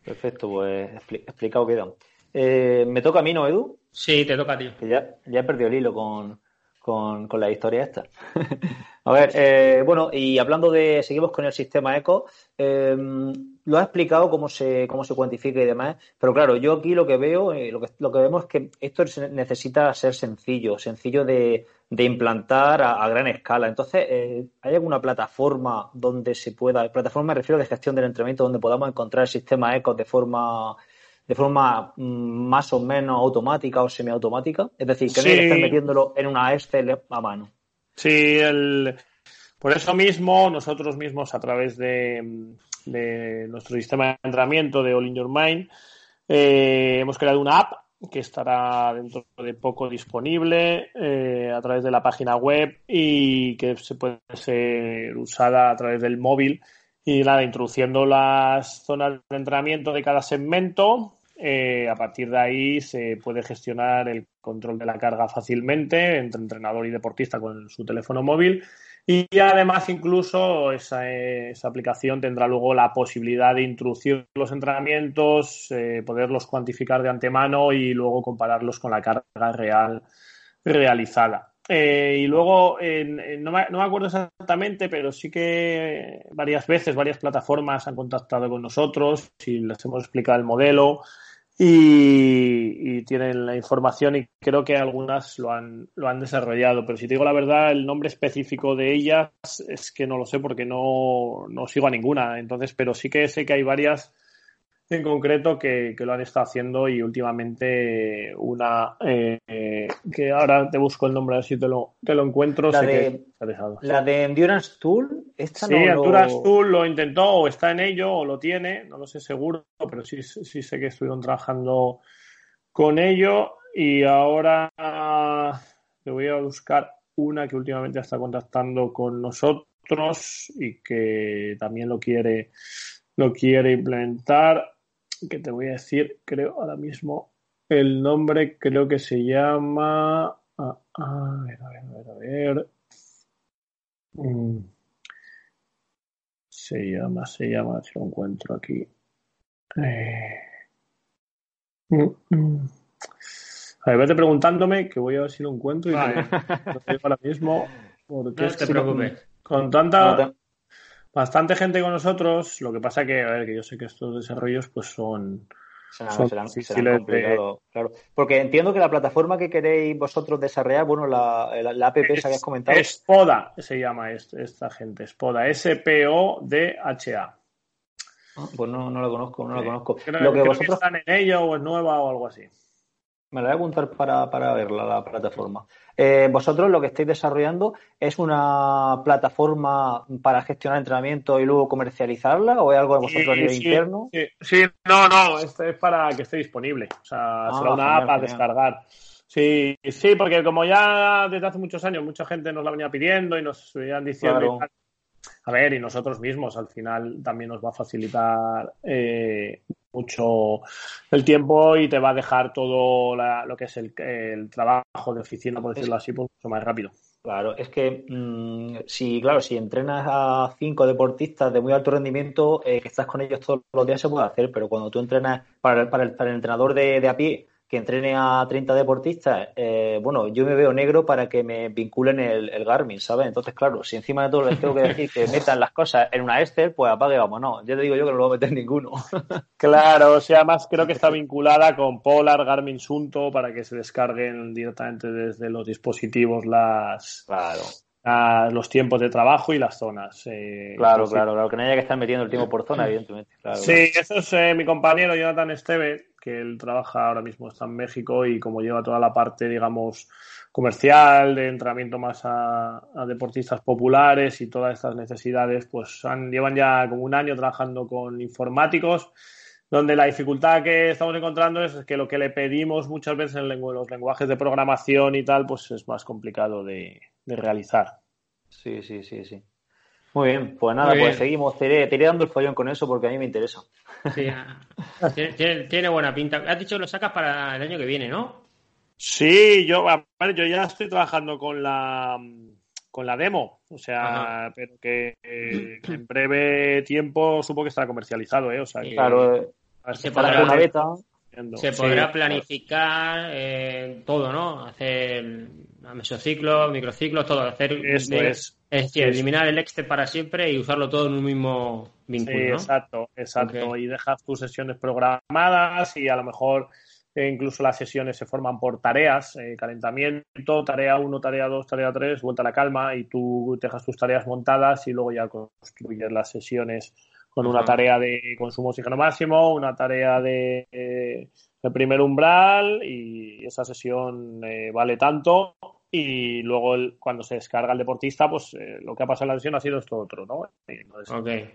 Perfecto, pues explicado queda. Eh, ¿Me toca a mí, no, Edu? Sí, te toca a ti. Que ya, ya he perdido el hilo con, con, con la historia esta. (laughs) a ver, eh, bueno, y hablando de, seguimos con el sistema ECO, eh, lo has explicado cómo se, cómo se cuantifica y demás, pero claro, yo aquí lo que veo, eh, lo, que, lo que vemos es que esto necesita ser sencillo, sencillo de, de implantar a, gran escala. Entonces, ¿hay alguna plataforma donde se pueda, plataforma me refiero de gestión del entrenamiento, donde podamos encontrar el sistema ECO de forma de forma mm, más o menos automática o semiautomática? Es decir, que no que estar metiéndolo en una Excel a mano. Sí, el... por eso mismo nosotros mismos a través de, nuestro sistema de entrenamiento de All in Your Mind eh, hemos creado una app que estará dentro de poco disponible eh, a través de la página web y que se puede ser usada a través del móvil y nada, introduciendo las zonas de entrenamiento de cada segmento, eh, a partir de ahí se puede gestionar el control de la carga fácilmente entre entrenador y deportista con su teléfono móvil. Y además incluso esa, aplicación tendrá luego la posibilidad de introducir los entrenamientos, eh, poderlos cuantificar de antemano y luego compararlos con la carga real realizada. Eh, y luego, no, me, no, me, acuerdo exactamente, pero sí que varias veces, varias plataformas han contactado con nosotros y les hemos explicado el modelo y, y, tienen la información y creo que algunas lo han, lo han desarrollado. Pero si te digo la verdad, el nombre específico de ellas es que no lo sé porque no, no sigo a ninguna. Entonces, pero sí que sé que hay varias en concreto que, lo han estado haciendo y últimamente una eh, que ahora te busco el nombre a ver si te lo, te lo encuentro. La, de, la de Endurance Tool. Esta sí, Endurance Tool lo intentó o está en ello o lo tiene, no lo sé seguro, pero sí, sí sé que estuvieron trabajando con ello y ahora le voy a buscar una que últimamente está contactando con nosotros y que también lo quiere lo quiere implementar que te voy a decir, creo ahora mismo el nombre, creo que se llama. a ver, a ver, a ver, a ver. Mm. Se llama, se llama, si lo encuentro aquí. Eh. Mm, mm. A ver, vete preguntándome, que voy a ver si lo encuentro y lo digo ahora mismo. (laughs) Porque no te preocupes. Con, tanta bastante gente con nosotros. Lo que pasa que, a ver, que yo sé que estos desarrollos pues son, son claro. Porque entiendo que la plataforma que queréis vosotros desarrollar, bueno, la, la, app es, que habías comentado. Spoda se llama esta gente, Spoda, S-P-O-D-H-A. Ah, pues no, no lo conozco, no lo conozco. lo que vosotros... están en ello o es nueva o algo así. Me la voy a apuntar para, para verla, la plataforma. Eh, vosotros lo que estáis desarrollando es una plataforma para gestionar entrenamiento y luego comercializarla o es algo de vosotros a nivel interno? Sí, no, no, esto es para que esté disponible. O sea, ah, será una app a descargar. Sí, sí, porque como ya desde hace muchos años mucha gente nos la venía pidiendo y nos venían diciendo a ver, y nosotros mismos al final también nos va a facilitar eh, mucho el tiempo y te va a dejar todo lo que es el, trabajo de oficina, por decirlo así, pues, mucho más rápido. Claro, es que mm, si, claro, si entrenas a cinco deportistas de muy alto rendimiento, eh, que estás con ellos todos los días se puede hacer, pero cuando tú entrenas para, para, el, para el entrenador de, de a pie, que entrene a 30 deportistas, eh, bueno, yo me veo negro para que me vinculen el, Garmin, ¿sabes? Entonces, claro, si encima de todo les tengo que decir que metan las cosas en una Excel, pues apague, vamos, no. Ya te digo yo que no lo voy a meter ninguno. (laughs) claro, o sea, además creo que está (laughs) vinculada con Polar, Garmin Sunto, para que se descarguen directamente desde los dispositivos las. Claro. los tiempos de trabajo y las zonas. Eh, claro, claro, claro, que no haya que estar metiendo el tiempo por zona, evidentemente. sí, eso es eh, mi compañero Jonathan Esteve, que él trabaja ahora mismo, está en México y como lleva toda la parte, digamos, comercial, de entrenamiento más a, deportistas populares y todas estas necesidades, pues han, llevan ya como un año trabajando con informáticos, donde la dificultad que estamos encontrando es que lo que le pedimos muchas veces en los lenguajes de programación y tal, pues es más complicado de, realizar. Sí, sí, sí, sí. Muy bien, pues nada, pues seguimos. Te iré, dando el follón con eso porque a mí me interesa. Sí, tiene, buena pinta. Has dicho que lo sacas para el año que viene, ¿no? Sí, yo, yo ya estoy trabajando con la con la demo, o sea, pero que en breve tiempo supongo que estará comercializado, ¿eh? O sea, claro, se podrá, una beta. Se podrá planificar eh, todo, ¿no? Hacer mesociclos, microciclos, todo. Hacer Eso es. Es decir, eliminar el Excel para siempre y usarlo todo en un mismo vínculo. Sí, exacto, exacto. Y dejas tus sesiones programadas y a lo mejor eh, incluso las sesiones se forman por tareas, eh, calentamiento, tarea 1, tarea 2, tarea 3, vuelta a la calma y tú dejas tus tareas montadas y luego ya construyes las sesiones con una tarea de consumo oxígeno máximo, una tarea de, eh, primer umbral y esa sesión vale tanto y luego cuando se descarga el deportista, pues eh, lo que ha pasado en la sesión ha sido esto otro, ¿no?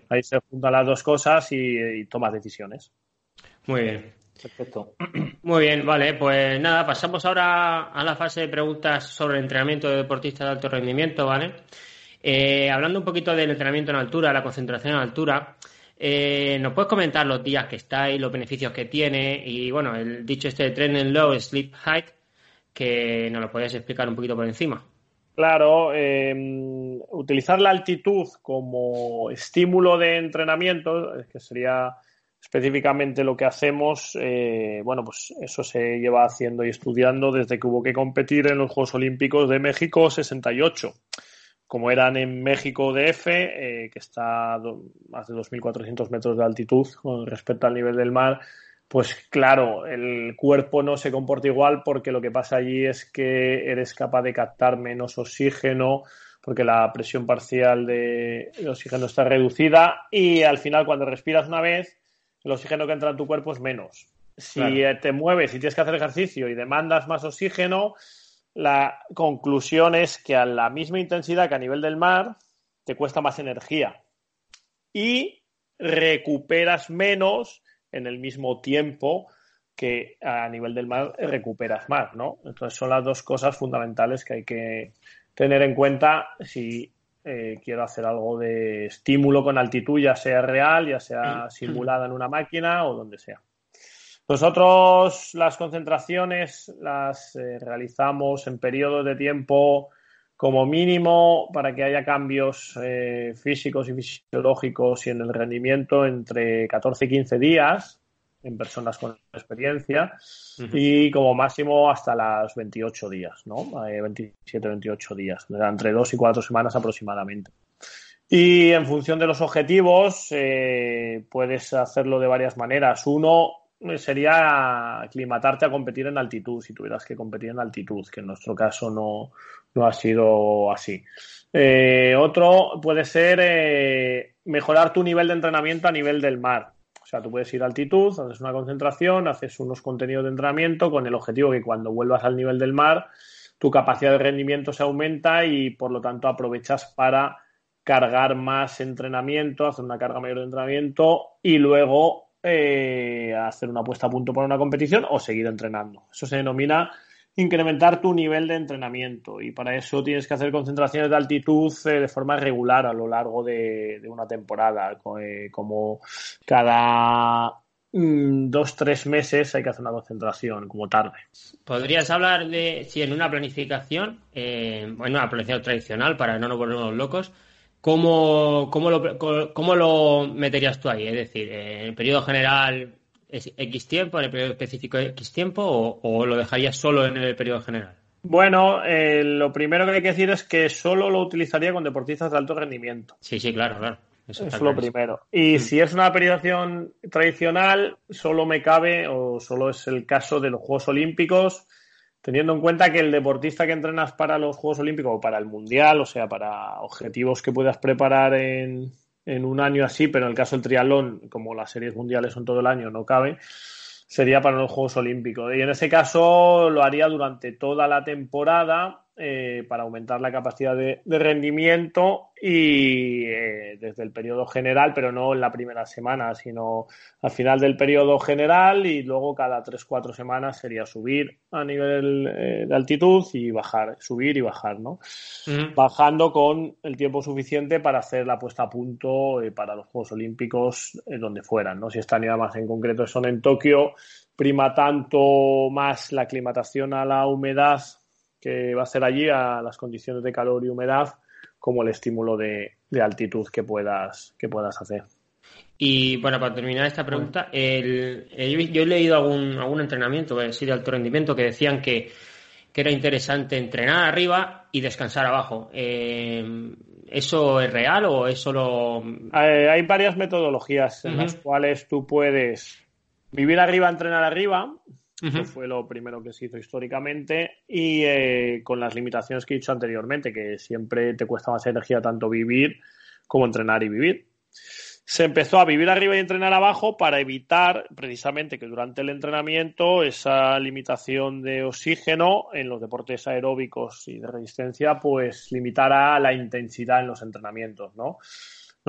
Ahí se juntan las dos cosas y, tomas decisiones. Muy bien. Perfecto. Muy bien, vale, pues nada, pasamos ahora a la fase de preguntas sobre el entrenamiento de deportistas de alto rendimiento, ¿vale? Eh, hablando un poquito del entrenamiento en altura, la concentración en altura, eh, ¿nos puedes comentar los días que estáis, los beneficios que tiene y, bueno, el dicho este de training low, sleep high, que nos lo podías explicar un poquito por encima. Claro, em, utilizar la altitud como estímulo de entrenamiento, que sería específicamente lo que hacemos, eh, bueno, pues eso se lleva haciendo y estudiando desde que hubo que competir en los Juegos Olímpicos de México 68. Como eran en México DF, eh, que está a más de 2.400 metros de altitud con respecto al nivel del mar, pues claro, el cuerpo no se comporta igual porque lo que pasa allí es que eres capaz de captar menos oxígeno porque la presión parcial de, oxígeno está reducida y al final cuando respiras una vez el oxígeno que entra en tu cuerpo es menos. Si te mueves y tienes que hacer ejercicio y demandas más oxígeno, la conclusión es que a la misma intensidad que a nivel del mar, te cuesta más energía. Y recuperas menos en el mismo tiempo que a nivel del mar recuperas más, ¿no? Entonces son las dos cosas fundamentales que hay que tener en cuenta si eh, quiero hacer algo de estímulo con altitud, ya sea real, ya sea simulada en una máquina o donde sea. Nosotros las concentraciones las eh, realizamos en periodos de tiempo como mínimo para que haya cambios eh, físicos y fisiológicos y en el rendimiento entre 14 y 15 días en personas con experiencia y como máximo hasta las 28 días, ¿no? 27, eh, 28 días, entre 2 y 4 semanas aproximadamente. Y en función de los objetivos, puedes hacerlo de varias maneras. Uno, sería aclimatarte a competir en altitud, si tuvieras que competir en altitud, que en nuestro caso no, no ha sido así. Eh, otro puede ser eh, mejorar tu nivel de entrenamiento a nivel del mar. O sea, tú puedes ir a altitud, haces una concentración, haces unos contenidos de entrenamiento con el objetivo que cuando vuelvas al nivel del mar, tu capacidad de rendimiento se aumenta y por lo tanto aprovechas para cargar más entrenamiento, hacer una carga mayor de entrenamiento y luego eh, hacer una puesta a punto para una competición o seguir entrenando. Eso se denomina incrementar tu nivel de entrenamiento y para eso tienes que hacer concentraciones de altitud eh, de forma regular a lo largo de, una temporada, eh, como cada mm, dos, tres meses hay que hacer una concentración, como tarde. ¿Podrías hablar de si en una planificación, bueno, una planificación tradicional para no nos volvernos locos, ¿Cómo, cómo, lo, ¿Cómo lo meterías tú ahí? Es decir, ¿en el periodo general es X tiempo, en el periodo específico X tiempo o, lo dejarías solo en el periodo general? Bueno, eh, lo primero que hay que decir es que solo lo utilizaría con deportistas de alto rendimiento. Sí, sí, claro, claro. Eso, es lo primero. Y mm. si es una periodización tradicional, solo me cabe, o solo es el caso de los Juegos Olímpicos, teniendo en cuenta que el deportista que entrenas para los Juegos Olímpicos o para el Mundial, o sea, para objetivos que puedas preparar en, en un año así, pero en el caso del triatlón, como las series mundiales son todo el año, no cabe, sería para los Juegos Olímpicos. Y en ese caso lo haría durante toda la temporada eh, para aumentar la capacidad de, rendimiento y eh, desde el periodo general, pero no en la primera semana, sino al final del periodo general y luego cada 3-4 semanas sería subir a nivel eh, de altitud y bajar, subir y bajar, ¿no? Bajando con el tiempo suficiente para hacer la puesta a punto para los Juegos Olímpicos donde fueran, ¿no? Si están ya más en concreto son en Tokio, prima tanto más la aclimatación a la humedad que va a ser allí a las condiciones de calor y humedad como el estímulo de, altitud que puedas, que puedas hacer. Y bueno, para terminar esta pregunta, el, yo, he leído algún, algún entrenamiento sí, de alto rendimiento que decían que, era interesante entrenar arriba y descansar abajo. Eh, ¿Eso es real o es solo.? Eh, hay varias metodologías en las cuales tú puedes vivir arriba, entrenar arriba, eso fue lo primero que se hizo históricamente y eh, con las limitaciones que he dicho anteriormente, que siempre te cuesta más energía tanto vivir como entrenar y vivir. Se empezó a vivir arriba y entrenar abajo para evitar precisamente que durante el entrenamiento esa limitación de oxígeno en los deportes aeróbicos y de resistencia pues limitara la intensidad en los entrenamientos, ¿no?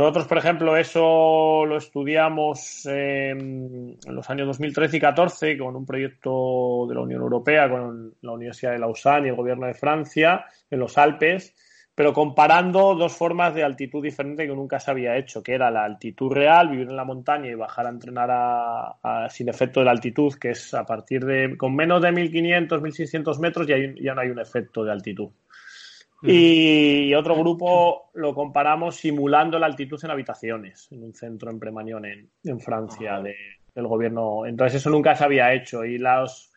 Nosotros, por ejemplo, eso lo estudiamos en los años 2013 y 2014 con un proyecto de la Unión Europea, con la Universidad de Lausanne y el Gobierno de Francia, en los Alpes, pero comparando dos formas de altitud diferentes que nunca se había hecho, que era la altitud real, vivir en la montaña y bajar a entrenar sin efecto de la altitud, que es a partir de, con menos de 1500, 1600 metros ya, ya no hay un efecto de altitud. Y otro grupo lo comparamos simulando la altitud en habitaciones, en un centro en Premañón, en, Francia, ah. del gobierno. Entonces eso nunca se había hecho y los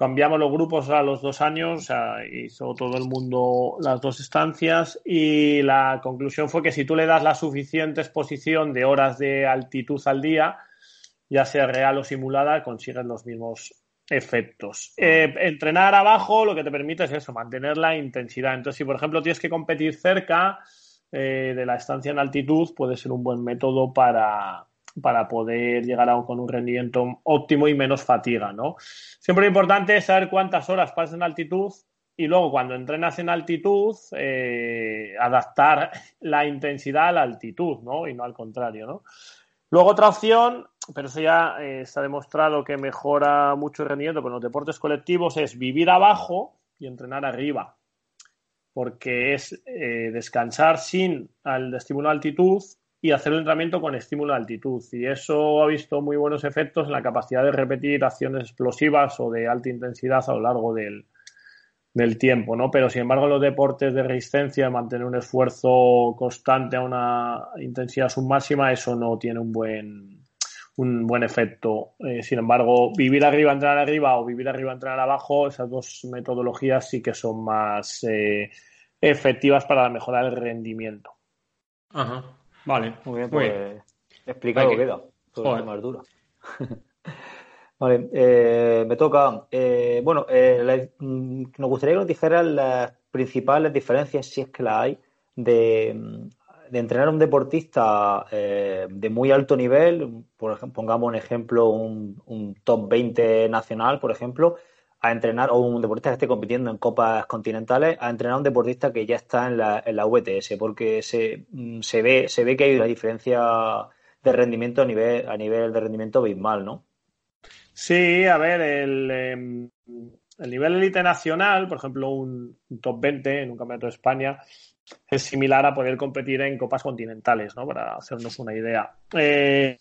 cambiamos los grupos a los dos años, o sea, hizo todo el mundo las dos estancias y la conclusión fue que si tú le das la suficiente exposición de horas de altitud al día, ya sea real o simulada, consigues los mismos efectos. Eh, entrenar abajo lo que te permite es eso, mantener la intensidad. Entonces, si por ejemplo tienes que competir cerca eh, de la estancia en altitud, puede ser un buen método para, para poder llegar a, con un rendimiento óptimo y menos fatiga, ¿no? Siempre es importante saber cuántas horas pasas en altitud y luego cuando entrenas en altitud, eh, adaptar la intensidad a la altitud, ¿no? Y no al contrario, ¿no? Luego otra opción, pero eso ya eh, está demostrado que mejora mucho el rendimiento con los deportes colectivos, es vivir abajo y entrenar arriba porque es eh, descansar sin al estímulo de altitud y hacer un entrenamiento con estímulo de altitud. Y eso ha visto muy buenos efectos en la capacidad de repetir acciones explosivas o de alta intensidad a lo largo del, tiempo, ¿no? Pero sin embargo, los deportes de resistencia, mantener un esfuerzo constante a una intensidad submáxima, eso no tiene un buen un buen efecto. Eh, sin embargo, vivir arriba, entrenar arriba o vivir arriba, entrenar abajo, esas dos metodologías sí que son más eh, efectivas para mejorar el rendimiento. Ajá. Vale. Muy bien, pues explicado queda. Sobre más dura. (laughs) vale, eh, me toca. bueno, mm, nos gustaría que nos dijeran las principales diferencias, si es que las hay, de, de entrenar a un deportista eh, de muy alto nivel, por ejemplo, pongamos un ejemplo, un, top 20 nacional, por ejemplo, a entrenar, o un deportista que esté compitiendo en copas continentales, a entrenar a un deportista que ya está en la, en la VTS, porque se, mm, se, ve, se ve que hay una diferencia de rendimiento a nivel, a nivel de rendimiento abismal, ¿no? Sí, a ver, el, em, el nivel élite nacional, por ejemplo, un, un top 20 en un campeonato de España, es similar a poder competir en copas continentales, ¿no? Para hacernos una idea. Eh,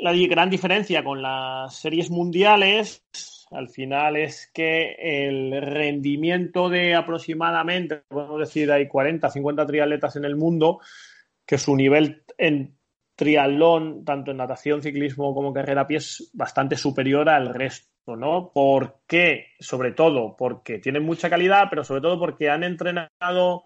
la gran diferencia con las series mundiales, al final, es que el rendimiento de aproximadamente, podemos decir, hay 40, 50 triatletas en el mundo, que su nivel en triatlón, tanto en natación, ciclismo como carrera a pie, es bastante superior al resto. ¿No? ¿Por qué? Sobre todo porque tienen mucha calidad, pero sobre todo porque han entrenado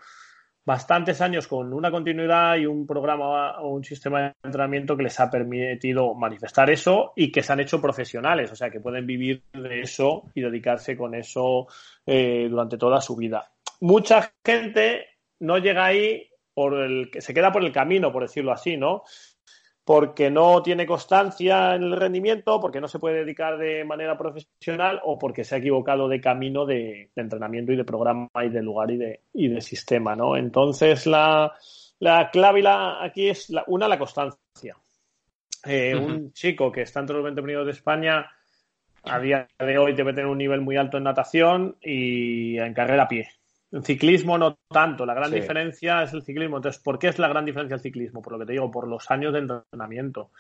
bastantes años con una continuidad y un programa o un sistema de entrenamiento que les ha permitido manifestar eso y que se han hecho profesionales, o sea, que pueden vivir de eso y dedicarse con eso eh, durante toda su vida. Mucha gente no llega ahí por el que se queda por el camino, por decirlo así, ¿no? Porque no tiene constancia en el rendimiento, porque no se puede dedicar de manera profesional o porque se ha equivocado de camino de, entrenamiento y de programa y de lugar y de, y de sistema, ¿no? Entonces, la, clave aquí es una, la constancia. Eh, un chico que está entre los 20 primeros de España a día de hoy debe tener un nivel muy alto en natación y en carrera a pie. En ciclismo no tanto, la gran diferencia es el ciclismo. Entonces, ¿por qué es la gran diferencia el ciclismo? Por lo que te digo, por los años de entrenamiento.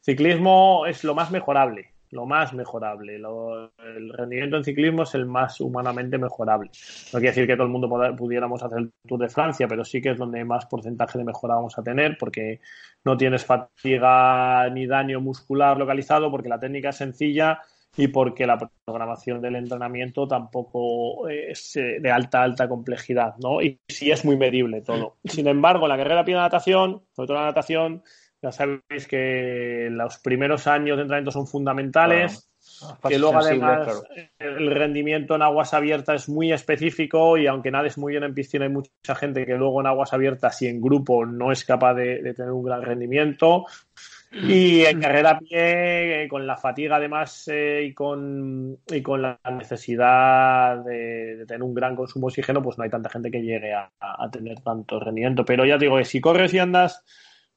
Ciclismo es lo más mejorable, lo más mejorable. el rendimiento en ciclismo es el más humanamente mejorable. No quiere decir que todo el mundo pudiéramos hacer el Tour de Francia, pero sí que es donde más porcentaje de mejora vamos a tener, porque no tienes fatiga ni daño muscular localizado, porque la técnica es sencilla y porque la programación del entrenamiento tampoco es eh, de alta, alta complejidad, ¿no? Y sí es muy medible todo. Sin embargo, la carrera de natación, sobre todo la natación, ya sabéis que los primeros años de entrenamiento son fundamentales, que luego además el rendimiento en aguas abiertas es muy específico y aunque nades muy bien en piscina hay mucha gente que luego en aguas abiertas y en grupo no es capaz de tener un gran rendimiento. Y (laughs) en carrera a pie, eh, con la fatiga además eh, y, con, y con la necesidad de, tener un gran consumo de oxígeno, pues no hay tanta gente que llegue a, tener tanto rendimiento. Pero ya digo que si corres y andas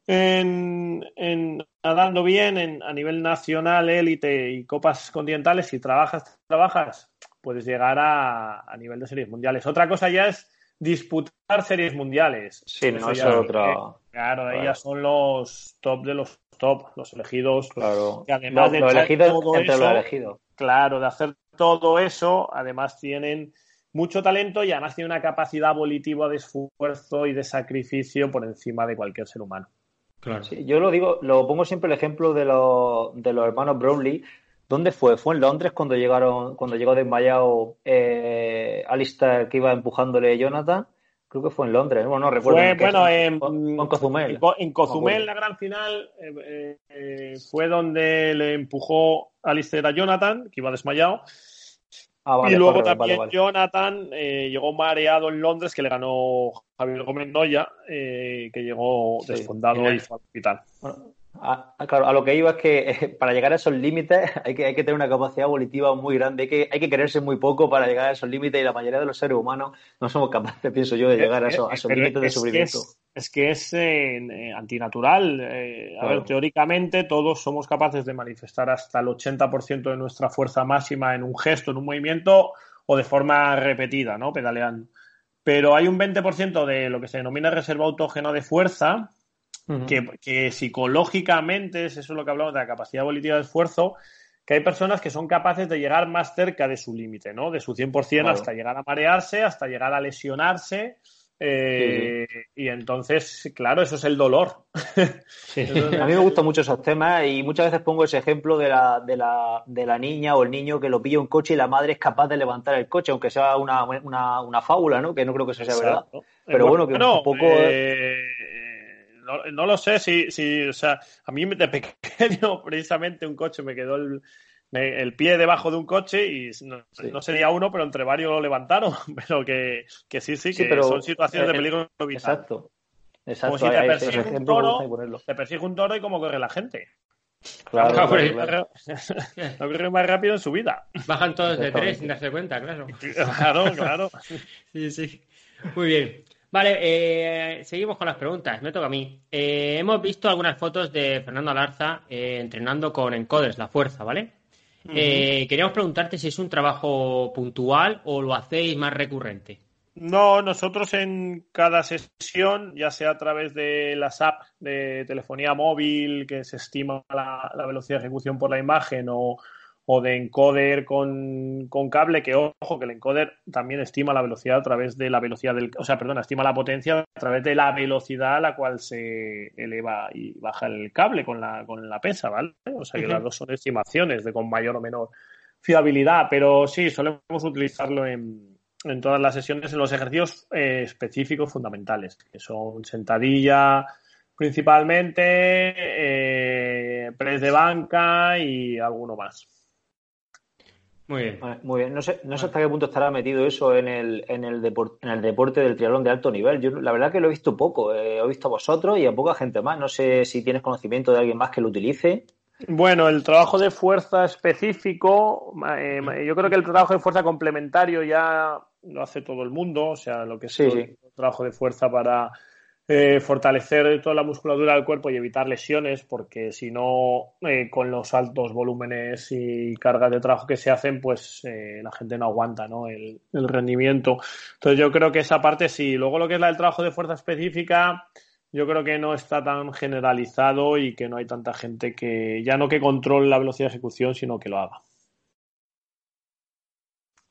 en, en nadando bien en, a nivel nacional, élite y copas continentales, si trabajas, trabajas, puedes llegar a, a nivel de series mundiales. Otra cosa ya es disputar series mundiales. Sí, no, es otra. Claro, ellas son los top de los top, los elegidos. Claro. además de elegidos Claro, de hacer todo eso, además tienen mucho talento y además tienen una capacidad volitiva de esfuerzo y de sacrificio por encima de cualquier ser humano. Claro. yo lo digo, lo pongo siempre el ejemplo de los, de los hermanos Brownlee. ¿Dónde fue? ¿Fue en Londres cuando llegaron, cuando llegó desmayado eh, Alistair que iba empujándole a Jonathan? Creo que fue en Londres, bueno, no recuerdo. Fue, bueno, en, Cozumel. En, Cozumel, la gran final, eh, eh, fue donde le empujó Alistair a Jonathan, que iba desmayado. Ah, y luego también Jonathan eh, llegó mareado en Londres, que le ganó Javier Gómez Noya, eh, que llegó desfondado y fue al hospital. A, claro, a lo que iba es que eh, para llegar a esos límites (laughs) hay que, hay que tener una capacidad volitiva muy grande, hay que, hay que quererse muy poco para llegar a esos límites y la mayoría de los seres humanos no somos capaces, pienso yo, de eh, llegar a esos, a límites de sufrimiento. Es, que es eh, antinatural. a ver, teóricamente todos somos capaces de manifestar hasta el 80% de nuestra fuerza máxima en un gesto, en un movimiento o de forma repetida, ¿no? Pedaleando. Pero hay un 20% de lo que se denomina reserva autógena de fuerza, que, psicológicamente, es eso lo que hablamos de la capacidad volitiva de esfuerzo, que hay personas que son capaces de llegar más cerca de su límite, ¿no? De su 100% hasta llegar a marearse, hasta llegar a lesionarse. Eh, y entonces, claro, eso es el dolor. (laughs) a mí me gustan mucho esos temas y muchas veces pongo ese ejemplo de la, de la, de la niña o el niño que lo pilla un coche y la madre es capaz de levantar el coche, aunque sea una, una, fábula, ¿no? Que no creo que eso sea verdad. Pero bueno, que un poco... Eh, no, lo sé si, si, o sea, a mí de pequeño (laughs) precisamente un coche me quedó el, el pie debajo de un coche y no, sería uno, pero entre varios lo levantaron. (laughs) Pero que, que sí, sí, que son situaciones de eh, peligro vital. Exacto. Exacto. Como si te persigue, un toro, te persigue un toro y cómo corre la gente. Claro, no, claro, (laughs) corre más rápido en su vida. Bajan todos de tres sin darse cuenta, claro. Claro, claro. sí, sí. Muy bien. Vale, eh, seguimos con las preguntas. Me toca a mí. Eh, hemos visto algunas fotos de Fernando Alarza eh, entrenando con Encoders, la fuerza, ¿vale? queríamos preguntarte si es un trabajo puntual o lo hacéis más recurrente. No, nosotros en cada sesión, ya sea a través de las apps de telefonía móvil, que se estima la velocidad de ejecución por la imagen, o, o de encoder con, cable, que ojo, que el encoder también estima la velocidad a través de la velocidad del, o sea, perdona, estima la potencia a través de la velocidad a la cual se eleva y baja el cable con la, con la pesa, ¿vale? O sea que las dos son estimaciones de con mayor o menor fiabilidad, pero sí, solemos utilizarlo en, en todas las sesiones en los ejercicios eh, específicos fundamentales, que son sentadilla, principalmente, eh, press de banca y alguno más. Muy bien. muy bien. No sé, no sé hasta qué punto estará metido eso en el, en el, en el deporte del triatlón de alto nivel. Yo la verdad que lo he visto poco. Eh, he visto a vosotros y a poca gente más. No sé si tienes conocimiento de alguien más que lo utilice. Bueno, el trabajo de fuerza específico, eh, yo creo que el trabajo de fuerza complementario ya lo hace todo el mundo, o sea, lo que es el trabajo de fuerza para eh, fortalecer toda la musculatura del cuerpo y evitar lesiones, porque si no, eh, con los altos volúmenes y cargas de trabajo que se hacen, pues eh, la gente no aguanta ¿no? El, rendimiento. Entonces yo creo que esa parte sí. Luego lo que es la del trabajo de fuerza específica, yo creo que no está tan generalizado y que no hay tanta gente que ya no que controle la velocidad de ejecución, sino que lo haga.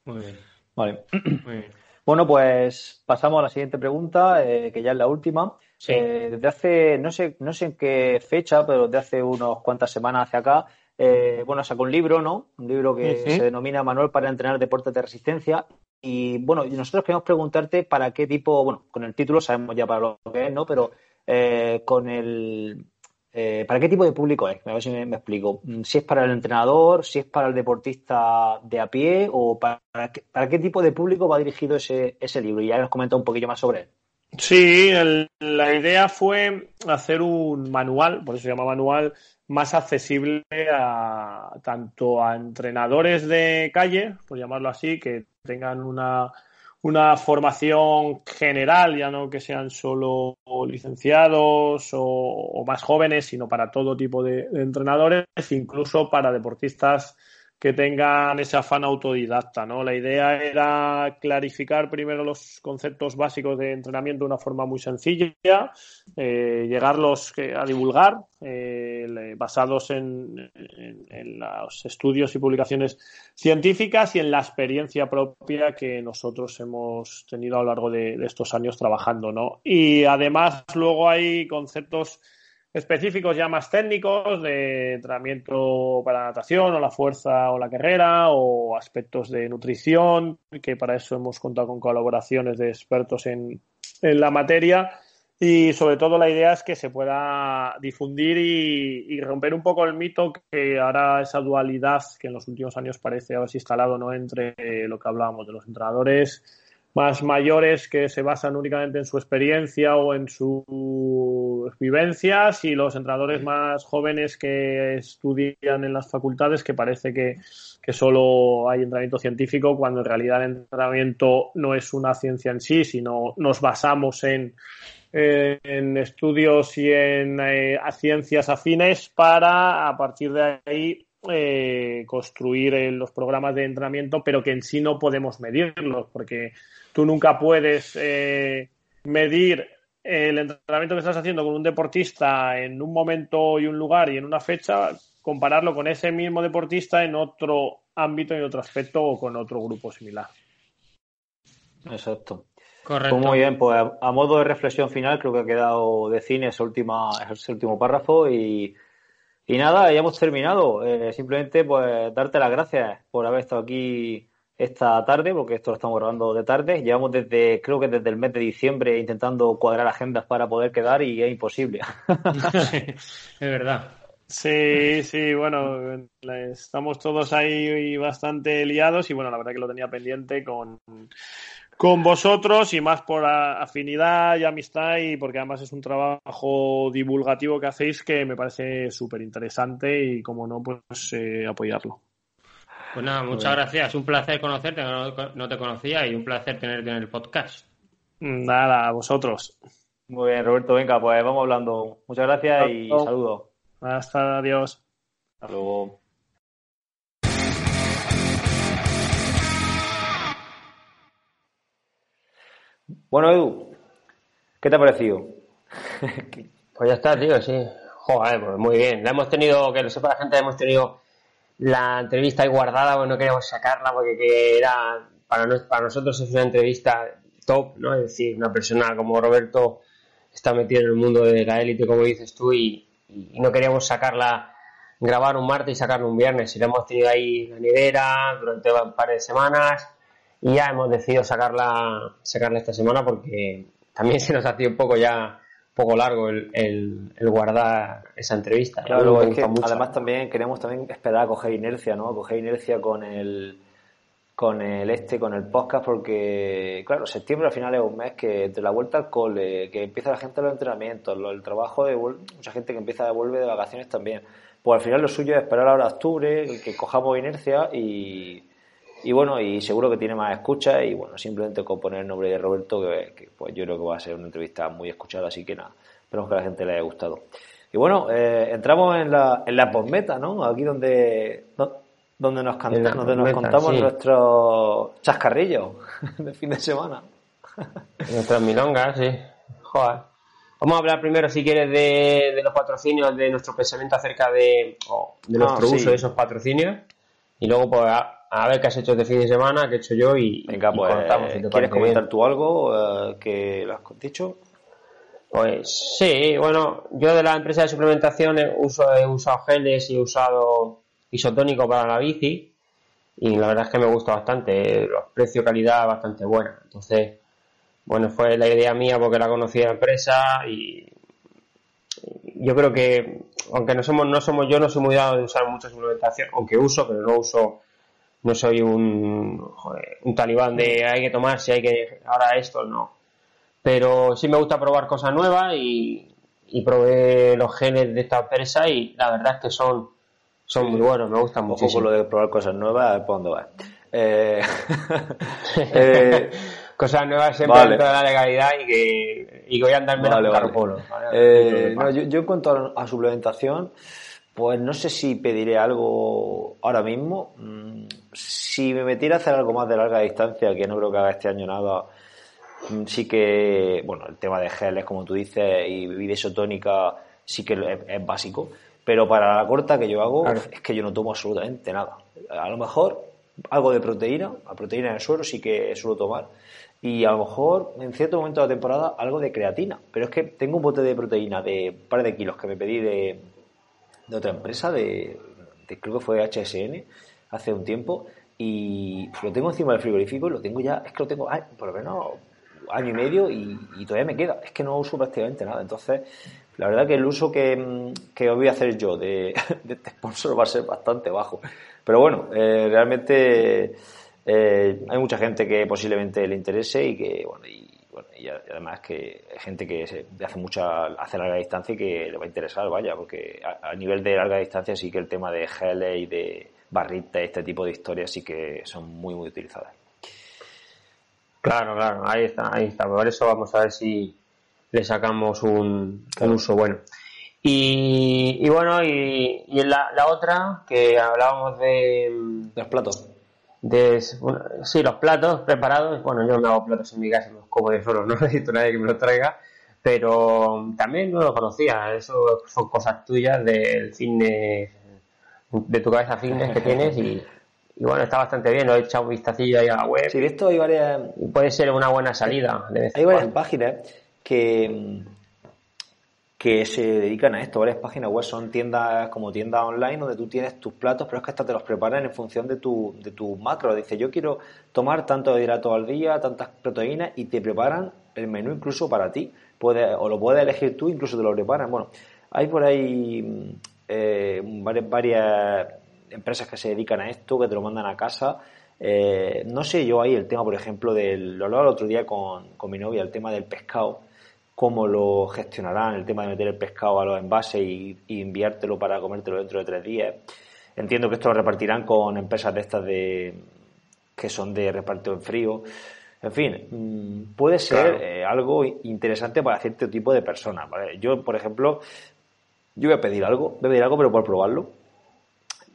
Muy bien. Vale. Muy bien. Bueno, pues pasamos a la siguiente pregunta, eh, que ya es la última. Eh, desde hace, no sé, no sé en qué fecha, pero desde hace unos cuantas semanas hacia acá, eh, bueno, sacó un libro, ¿no? Un libro que se denomina Manual para entrenar deportes de resistencia. Y bueno, nosotros queremos preguntarte para qué tipo, bueno, con el título sabemos ya para lo que es, ¿no? Pero con el, eh, ¿Para qué tipo de público es? A ver si me, explico. Mm, si es para el entrenador, si es para el deportista de a pie o para, qué, tipo de público va dirigido ese, libro. Y ya nos comenta un poquillo más sobre él. Sí, la idea fue hacer un manual, por eso se llama manual, más accesible a tanto a entrenadores de calle, por llamarlo así, que tengan una una formación general, ya no que sean solo licenciados o, más jóvenes, sino para todo tipo de entrenadores, incluso para deportistas que tengan ese afán autodidacta, ¿no? La idea era clarificar primero los conceptos básicos de entrenamiento de una forma muy sencilla, eh, llegarlos eh, a divulgar, eh, basados en, los estudios y publicaciones científicas y en la experiencia propia que nosotros hemos tenido a lo largo de, de estos años trabajando, ¿no? Y además luego hay conceptos específicos ya más técnicos de entrenamiento para la natación o la fuerza o la carrera o aspectos de nutrición, que para eso hemos contado con colaboraciones de expertos en, en la materia Y sobre todo la idea es que se pueda difundir y, romper un poco el mito que ahora esa dualidad que en los últimos años parece haberse instalado ¿no? entre lo que hablábamos de los entrenadores más mayores que se basan únicamente en su experiencia o en sus vivencias y los entrenadores más jóvenes que estudian en las facultades que parece que, que solo hay entrenamiento científico cuando en realidad el entrenamiento no es una ciencia en sí, sino nos basamos en, en estudios y en eh, ciencias afines para a partir de ahí eh, construir eh, los programas de entrenamiento, pero que en sí no podemos medirlos, porque tú nunca puedes medir el entrenamiento que estás haciendo con un deportista en un momento y un lugar y en una fecha, compararlo con ese mismo deportista en otro ámbito, en otro aspecto o con otro grupo similar. Exacto. Correcto. Pues muy bien, pues a, modo de reflexión final creo que ha quedado de cine ese, última, ese último párrafo y, y nada, ya hemos terminado. Eh, simplemente pues darte las gracias por haber estado aquí esta tarde, porque esto lo estamos grabando de tarde. Llevamos desde, creo que desde el mes de diciembre intentando cuadrar agendas para poder quedar y es imposible. (laughs) es verdad. Sí, sí, bueno, estamos todos ahí bastante liados y bueno, la verdad que lo tenía pendiente con, con vosotros y más por afinidad y amistad y porque además es un trabajo divulgativo que hacéis que me parece súper interesante y como no, pues eh, apoyarlo. Pues nada, muchas gracias. Un placer conocerte, no, te conocía y un placer tenerte en el podcast. Nada, a vosotros. Muy bien, Roberto, venga, pues vamos hablando. Muchas gracias y saludos. Hasta adiós. Hasta luego. Bueno, Edu, ¿qué te ha parecido? (laughs) pues ya está, tío, sí. Joder, pues muy bien. La hemos tenido, que lo sepa la gente, hemos tenido la entrevista ahí guardada, pues no queríamos sacarla porque era, para, para nosotros es una entrevista top, ¿no? Es decir, una persona como Roberto está metido en el mundo de la élite, como dices tú, y, no queríamos sacarla, grabar un martes y sacarla un viernes. Y la hemos tenido ahí en la nevera durante un par de semanas y ya hemos decidido sacarla, sacarla esta semana porque también (laughs) se nos hacía un poco ya poco largo el, el, guardar esa entrevista. Claro, además también queremos también esperar a coger inercia, ¿no? A coger inercia con el con el este, con el podcast, porque claro, septiembre al final es un mes que entre la vuelta al cole, que empieza la gente a los entrenamientos, el trabajo de mucha gente que empieza a volver de vacaciones también. Pues al final lo suyo es esperar ahora octubre, que cojamos inercia y, y bueno, y seguro que tiene más escucha y bueno, simplemente con poner el nombre de Roberto, que, pues yo creo que va a ser una entrevista muy escuchada, así que nada, esperemos que a la gente le haya gustado. Y bueno, eh, entramos en la, en la postmeta, ¿no? Aquí donde, donde nos, donde nos contamos nuestros chascarrillos (laughs) de fin de semana. (laughs) Nuestras milongas, sí. Joder. Vamos a hablar primero, si quieres, de, los patrocinios, de nuestro pensamiento acerca de, de nuestro ah, uso de esos patrocinios. Y luego, pues, a ver qué has hecho este fin de semana, qué he hecho yo y, Venga, pues, ¿quieres comentar tú algo eh, que lo has dicho? Pues sí, bueno, yo de la empresa de suplementación he, uso, he usado geles y he usado isotónico para la bici y la verdad es que me gusta bastante, los precio-calidad bastante buena. Entonces, bueno, fue la idea mía porque la conocí de la empresa y yo creo que, aunque no somos, no somos, yo no soy muy dado de usar mucha suplementación, aunque uso, pero no uso no soy un, un talibán de hay que tomarse, hay que ahora esto, no. Pero sí me gusta probar cosas nuevas y, y probé los genes de esta empresa y la verdad es que son, son muy buenos, me gustan mucho. con lo de probar cosas nuevas, ¿por dónde va? Eh, (laughs) (laughs) eh, cosas nuevas siempre dentro de la legalidad y que, y voy a andar menos vale, polo. Eh, no, yo, yo en cuanto a suplementación, pues no sé si pediré algo ahora mismo. Mm, si me metiera a hacer algo más de larga distancia, que no creo que haga este año nada, mm, sí que, bueno, el tema de geles, como tú dices, y bebida isotónica sí que es, básico. Pero para la corta que yo hago, es que yo no tomo absolutamente nada. A lo mejor algo de proteína, a proteína en el suelo sí que suelo tomar. Y a lo mejor en cierto momento de la temporada algo de creatina. Pero es que tengo un bote de proteína de un par de kilos que me pedí de, de otra empresa, de, creo que fue HSN, hace un tiempo, y lo tengo encima del frigorífico y lo tengo ya, es que lo tengo, por lo menos año y medio y, todavía me queda. Es que no uso prácticamente nada. Entonces, la verdad que el uso que, que voy a hacer yo de, (laughs) de, este sponsor va a ser bastante bajo. Pero bueno, eh, realmente eh, hay mucha gente que posiblemente le interese y que, bueno, y, bueno, y además que hay gente que se, hace mucha, hace larga distancia y que le va a interesar, vaya, porque a, nivel de larga distancia sí que el tema de gel y de barrita, este tipo de historias sí que son muy, muy utilizadas. Claro, claro, ahí está, ahí está. Por eso vamos a ver si le sacamos un, uso bueno. Y, bueno, y, y la, la, otra que hablábamos de... Los platos. De, sí, los platos preparados. Bueno, yo me hago platos en mi casa, como de solo, (laughs) no necesito nadie que me los traiga. Pero también no lo conocía. Eso son cosas tuyas del fitness, de tu cabeza fitness que tienes y, y bueno, está bastante bien, lo he echado un vistacillo ahí a la web. Sí, de esto hay varias... puede ser una buena salida. hay varias páginas que, que se dedican a esto, varias páginas web son tiendas como tiendas online donde tú tienes tus platos, pero es que hasta te los preparan en función de tu, de tu macro. Dice, yo quiero tomar tanto hidratos al día, tantas proteínas, y te preparan el menú incluso para ti. O lo puedes elegir tú, incluso te lo preparan. Bueno, hay por ahí eh, varias, varias empresas que se dedican a esto, que te lo mandan a casa. Eh, no sé yo ahí el tema, por ejemplo, del, lo hablaba el otro día con, con, mi novia, el tema del pescado, cómo lo gestionarán, el tema de meter el pescado a los envases y, enviártelo para comértelo dentro de tres días. Entiendo que esto lo repartirán con empresas de estas de que son de reparto en frío. En fin, mm, puede ser eh, algo interesante para cierto tipo de personas. Yo, por ejemplo, yo voy a pedir algo, voy a pedir algo, pero por probarlo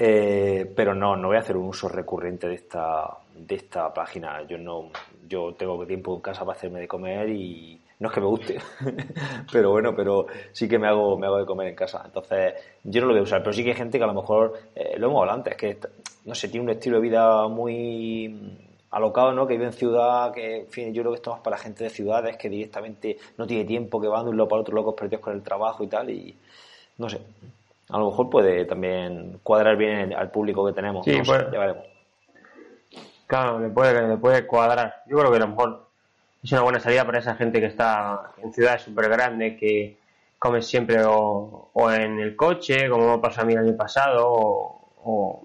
eh, pero no, no voy a hacer un uso recurrente de esta, de esta página. Yo no, yo tengo tiempo en casa para hacerme de comer y no es que me guste, (laughs) pero bueno, pero sí que me hago, me hago de comer en casa. Entonces, yo no lo voy a usar, pero sí que hay gente que a lo mejor, eh, lo hemos hablado antes, que no sé, tiene un estilo de vida muy alocado, ¿no? Que vive en ciudad, que, en fin, yo creo que esto es para gente de ciudades que directamente no tiene tiempo, que van de un lado para otro locos perdidos con el trabajo y tal, y no sé a lo mejor puede también cuadrar bien al público que tenemos. Sí, pues, ya veremos. Claro, le puede, le puede cuadrar. Yo creo que a lo mejor es una buena salida para esa gente que está en ciudades súper grandes, que come siempre o, en el coche, como pasó a mí el año pasado, o,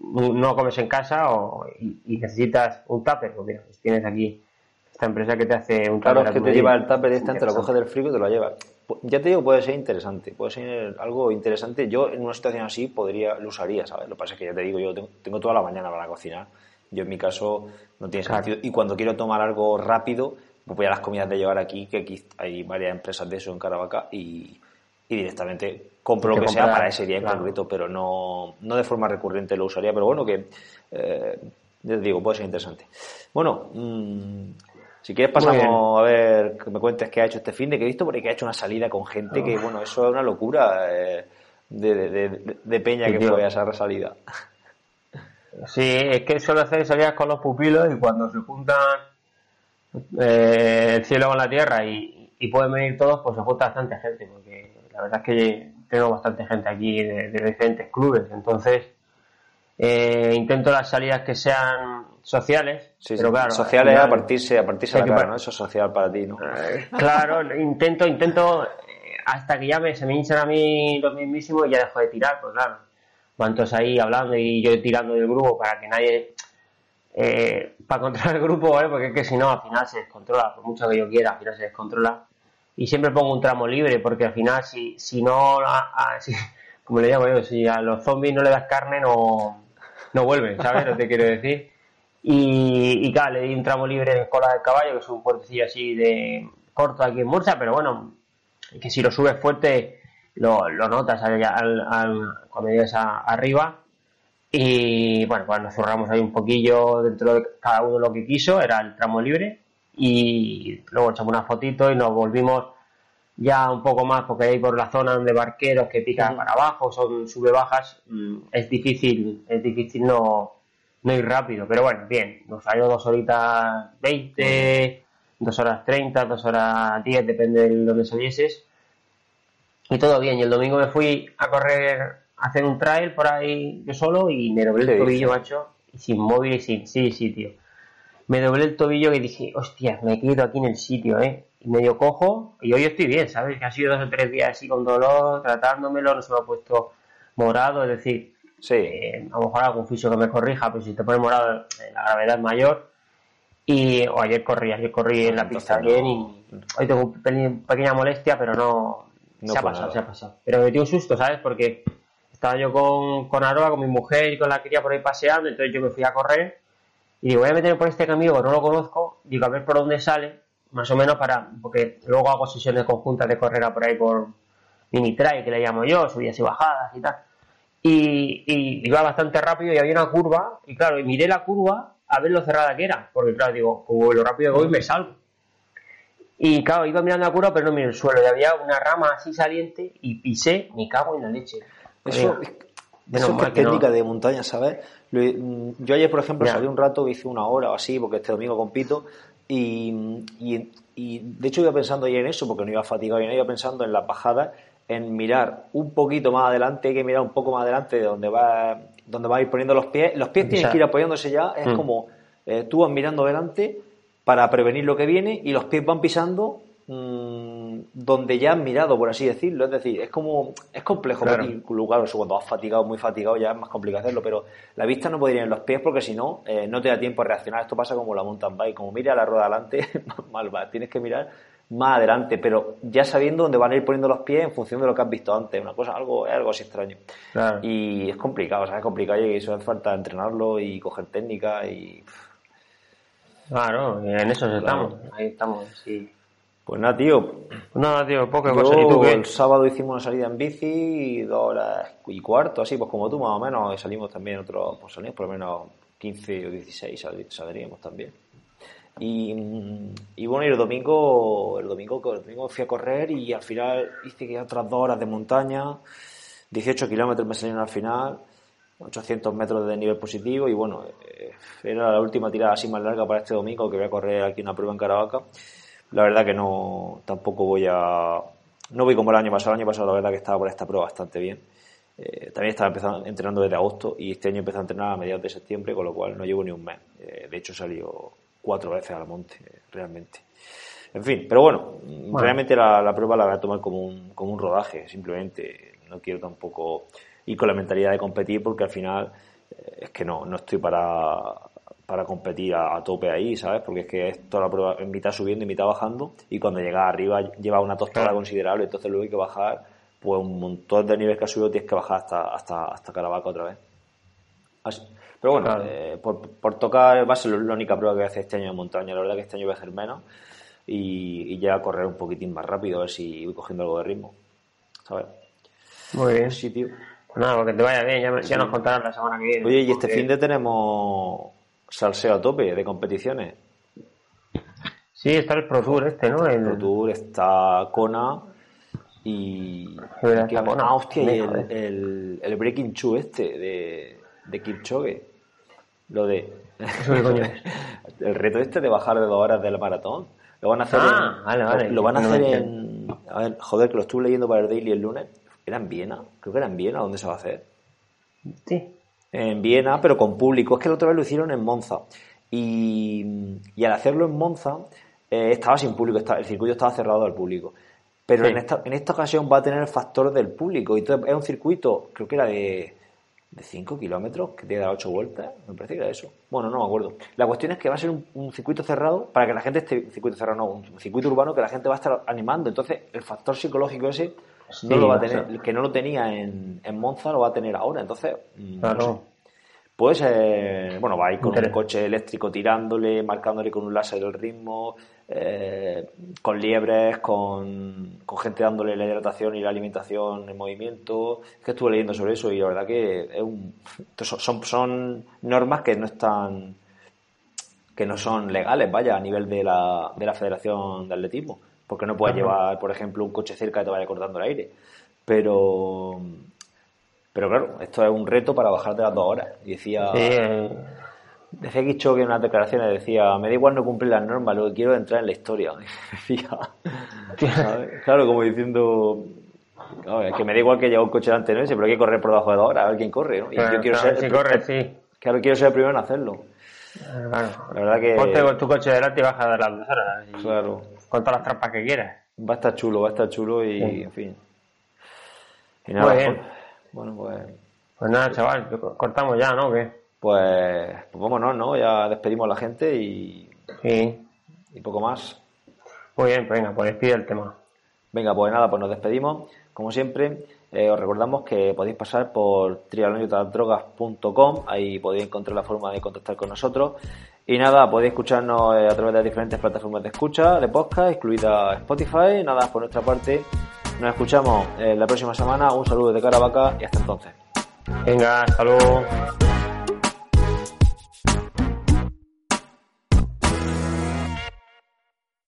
no comes en casa o, y, necesitas un tupper. Pues mira, pues tienes aquí esta empresa que te hace un Claro, es que te lleva el tupper este, te lo coge del frío y te lo lleva ya te digo, puede ser interesante, puede ser algo interesante. Yo en una situación así podría, lo usaría, ¿sabes? Lo que pasa es que ya te digo, yo tengo, toda la mañana para cocinar. Yo en mi caso no tiene sentido. Y cuando quiero tomar algo rápido, pues voy a las comidas de llevar aquí, que aquí hay varias empresas de eso en Caravaca y, directamente compro lo que sea para ese día en concreto, pero no, no de forma recurrente lo usaría. Pero bueno, que eh, te digo, puede ser interesante. Bueno, mmm, si quieres pasamos a ver que me cuentes qué ha hecho este fin de que he visto porque ha hecho una salida con gente que, bueno, eso es una locura eh, de, peña que fue a esa salida. Sí, es que suele hacer salidas con los pupilos y cuando se juntan eh, el cielo con la tierra y, pueden venir todos, pues se junta bastante gente, porque la verdad es que tengo bastante gente aquí de diferentes clubes, entonces eh, intento las salidas que sean sociales, pero claro. Sociales a partirse, a partirse la cara, ¿no? Eso es social para ti, ¿no? Eh, claro, intento, intento, eh, hasta que ya me, se me hinchan a mí los mismísimos y ya dejo de tirar, pues claro. Cuantos ahí hablando y yo tirando del grupo para que nadie, para controlar el grupo, ¿vale? Porque es que si no, al final se descontrola, por mucho que yo quiera, al final se descontrola. Y siempre pongo un tramo libre, porque al final, si, si no, (laughs) como le llamo yo, si a los zombies no le das carne, no, no vuelve, ¿sabes lo que quiero decir? Y, y claro, le di un tramo libre en Cola del Caballo, que es un puertecillo así de corto aquí en Murcia, pero bueno, que si lo subes fuerte lo, lo notas al, al, cuando llegas arriba. Y bueno, pues nos cerramos ahí un poquillo dentro de cada uno lo que quiso, era el tramo libre. Y luego echamos una fotito y nos volvimos ya un poco más, porque ahí por la zona de barqueros que pican para abajo, son sube bajas, mm, es difícil, es difícil no, no ir rápido, pero bueno, bien, nos salió dos horitas 20, dos horas 30, dos horas 10, depende de donde salieses. Y todo bien, y el domingo me fui a correr, a hacer un trail por ahí yo solo y me doblé el tobillo, macho, y sin móvil y sin, sí, sí, tío. me doblé el tobillo y dije, hostia, me quedo aquí en el sitio, ¿eh? Y medio cojo, y hoy estoy bien, ¿sabes? Que ha sido dos o tres días así con dolor, tratándomelo, no se me ha puesto morado, es decir, Sí. eh, a lo mejor algún fisio que me corrija, pero si te pone morado, eh, la gravedad es mayor. Y o ayer corrí, ayer corrí en la Entonces pista no. bien y hoy tengo un pelín- pequeña molestia, pero no, No se ha pasado, nada. se ha pasado. Pero me metí un susto, ¿sabes? Porque estaba yo con, con Aroa, con mi mujer y con la cría por ahí paseando, entonces yo me fui a correr y digo, voy a meterme por este camino que no lo conozco, digo, a ver por dónde sale, más o menos para, porque luego hago sesiones conjuntas de carrera por ahí por mini trail, que le llamo yo, subidas y bajadas y tal. Y, y iba bastante rápido y había una curva, y claro, y miré la curva a ver lo cerrada que era, porque claro, digo, como lo rápido que voy me salgo. Y claro, iba mirando la curva, pero no miré el suelo, y había una rama así saliente, y pisé, me cago en la leche. Eso, Oiga, eso es que que no. técnica de montaña, ¿sabes? Yo ayer, por ejemplo, Ya. salí un rato, hice una hora o así, porque este domingo compito, y, y, y de hecho iba pensando ayer en eso, porque no iba fatigado y no iba pensando en las bajadas, en mirar un poquito más adelante, hay que mirar un poco más adelante de donde va, donde va a ir poniendo los pies. Los pies Exacto. que ir apoyándose ya, es Mm. como eh, tú vas mirando adelante para prevenir lo que viene y los pies van pisando mm, donde ya has mirado, por así decirlo. Es decir, es como es complejo Claro. lugar, eso cuando vas fatigado, muy fatigado, ya es más complicado hacerlo, pero la vista no podría ir en los pies porque si no, eh, no te da tiempo a reaccionar. Esto pasa como la mountain bike, como mira la rueda adelante, (laughs) mal va, tienes que mirar más adelante, pero ya sabiendo dónde van a ir poniendo los pies en función de lo que has visto antes, una cosa, algo, es algo así extraño. Claro. Y es complicado, o sea, es complicado y eso hace falta entrenarlo y coger técnica y Claro, en eso Claro. estamos, ahí estamos, sí. pues nada, tío, No, tío, poca Yo cosa. ¿Y tú qué? el sábado hicimos una salida en bici, dos horas y cuarto, así pues como tú más o menos, y salimos también otros, pues salimos por lo menos 15 o 16 sal- saldríamos también. Y, y bueno, y el domingo, el domingo, el domingo fui a correr y al final hice que otras dos horas de montaña, 18 kilómetros me salieron al final, 800 metros de nivel positivo y bueno, eh, era la última tirada así más larga para este domingo que voy a correr aquí una prueba en Caravaca. La verdad que no, tampoco voy a, no voy como el año pasado, el año pasado la verdad que estaba por esta prueba bastante bien. Eh, también estaba empezando, entrenando desde agosto y este año empecé a entrenar a mediados de septiembre, con lo cual no llevo ni un mes. Eh, de hecho, salió cuatro veces al monte, realmente. En fin, pero bueno, Bueno. realmente la, la prueba la voy a tomar como un, como un rodaje, simplemente. No quiero tampoco ir con la mentalidad de competir porque al final eh, es que no, no estoy para, para competir a, a tope ahí, ¿sabes? Porque es que es toda la prueba en mitad subiendo y mitad bajando y cuando llegas arriba lleva una tostada considerable, entonces luego hay que bajar pues un montón de niveles que has subido tienes que bajar hasta, hasta, hasta Caravaca otra vez. Así- Pero bueno, Claro. eh, por, por tocar va a ser la única prueba que voy a hacer este año en montaña. La verdad que este año voy a hacer menos y, y ya correr un poquitín más rápido, a ver si voy cogiendo algo de ritmo. ¿Sabes? Muy bien. Sí, tío. Nada, porque te vaya bien, ya, nos contarás la semana que viene. Oye, y este fin de tenemos salseo a tope de competiciones. Sí, está el Pro Tour este, ¿no? El... Pro Tour está Kona y. y que- está Kona. ah, hostia, y el, joder. el, el Breaking Two este de, de Kipchoge. Lo de. (laughs) El reto este de bajar de dos horas del maratón. Lo van a hacer Ah, en. vale, vale. Lo van a hacer en. A ver, joder, que lo estuve leyendo para el Daily el lunes. ¿Era en Viena? Creo que era en Viena, ¿dónde se va a hacer? Sí. en Viena, pero con público. Es que la otra vez lo hicieron en Monza. Y, y al hacerlo en Monza, eh, estaba sin público, estaba- el circuito estaba cerrado al público. Pero Sí. en, esta, en esta ocasión va a tener el factor del público. Y es un circuito, creo que era de, de 5 kilómetros, que tiene 8 vueltas. Me parece que era eso. Bueno, no me acuerdo. La cuestión es que va a ser un, un circuito cerrado para que la gente esté. Un circuito cerrado, no, un circuito urbano que la gente va a estar animando. Entonces, el factor psicológico ese no lo va a o sea. tener, que no lo tenía en, en Monza, lo va a tener ahora. Entonces, mm, no Claro. sé. Pues, eh, bueno, va a ir con un coche eléctrico tirándole, marcándole con un láser el ritmo, eh, con liebres, con, con gente dándole la hidratación y la alimentación en movimiento. Es que estuve leyendo sobre eso y la verdad que es un, son, son, son normas que no están que no son legales, vaya, a nivel de la, de la Federación de Atletismo. Porque no puedes Claro. llevar, por ejemplo, un coche cerca que te vaya cortando el aire. Pero, pero claro, esto es un reto para bajar de las dos horas. Y decía, eh, decía Kichoque en unas declaraciones, decía, me da igual no cumplir las normas, lo que quiero es entrar en la historia. (laughs) Decía, claro, como diciendo, claro, es que me da igual que lleve un coche delante de ese, pero hay que correr por debajo de dos horas, a ver quién corre, ¿no? Y claro, yo quiero claro, ser, si corre, sí. claro, quiero ser el primero en hacerlo. Claro. La verdad que. Ponte con tu coche delante y baja de las dos horas. Claro. Con todas las trampas que quieras. Va a estar chulo, va a estar chulo y, en fin. Y nada, Muy bien. Bueno, pues. Pues nada, chaval, cortamos ya, ¿no? ¿Qué? Pues, pues vámonos, ¿no? Ya despedimos a la gente y. Sí. Y poco más. Muy bien, pues venga, pues despide el tema. Venga, pues nada, pues nos despedimos. Como siempre, eh, os recordamos que podéis pasar por trialoniotasdrogas.com, ahí podéis encontrar la forma de contactar con nosotros. Y nada, podéis escucharnos eh, a través de diferentes plataformas de escucha, de podcast, incluida Spotify. Nada, por nuestra parte, nos escuchamos eh, la próxima semana. Un saludo de Caravaca y hasta entonces. Venga, hasta luego.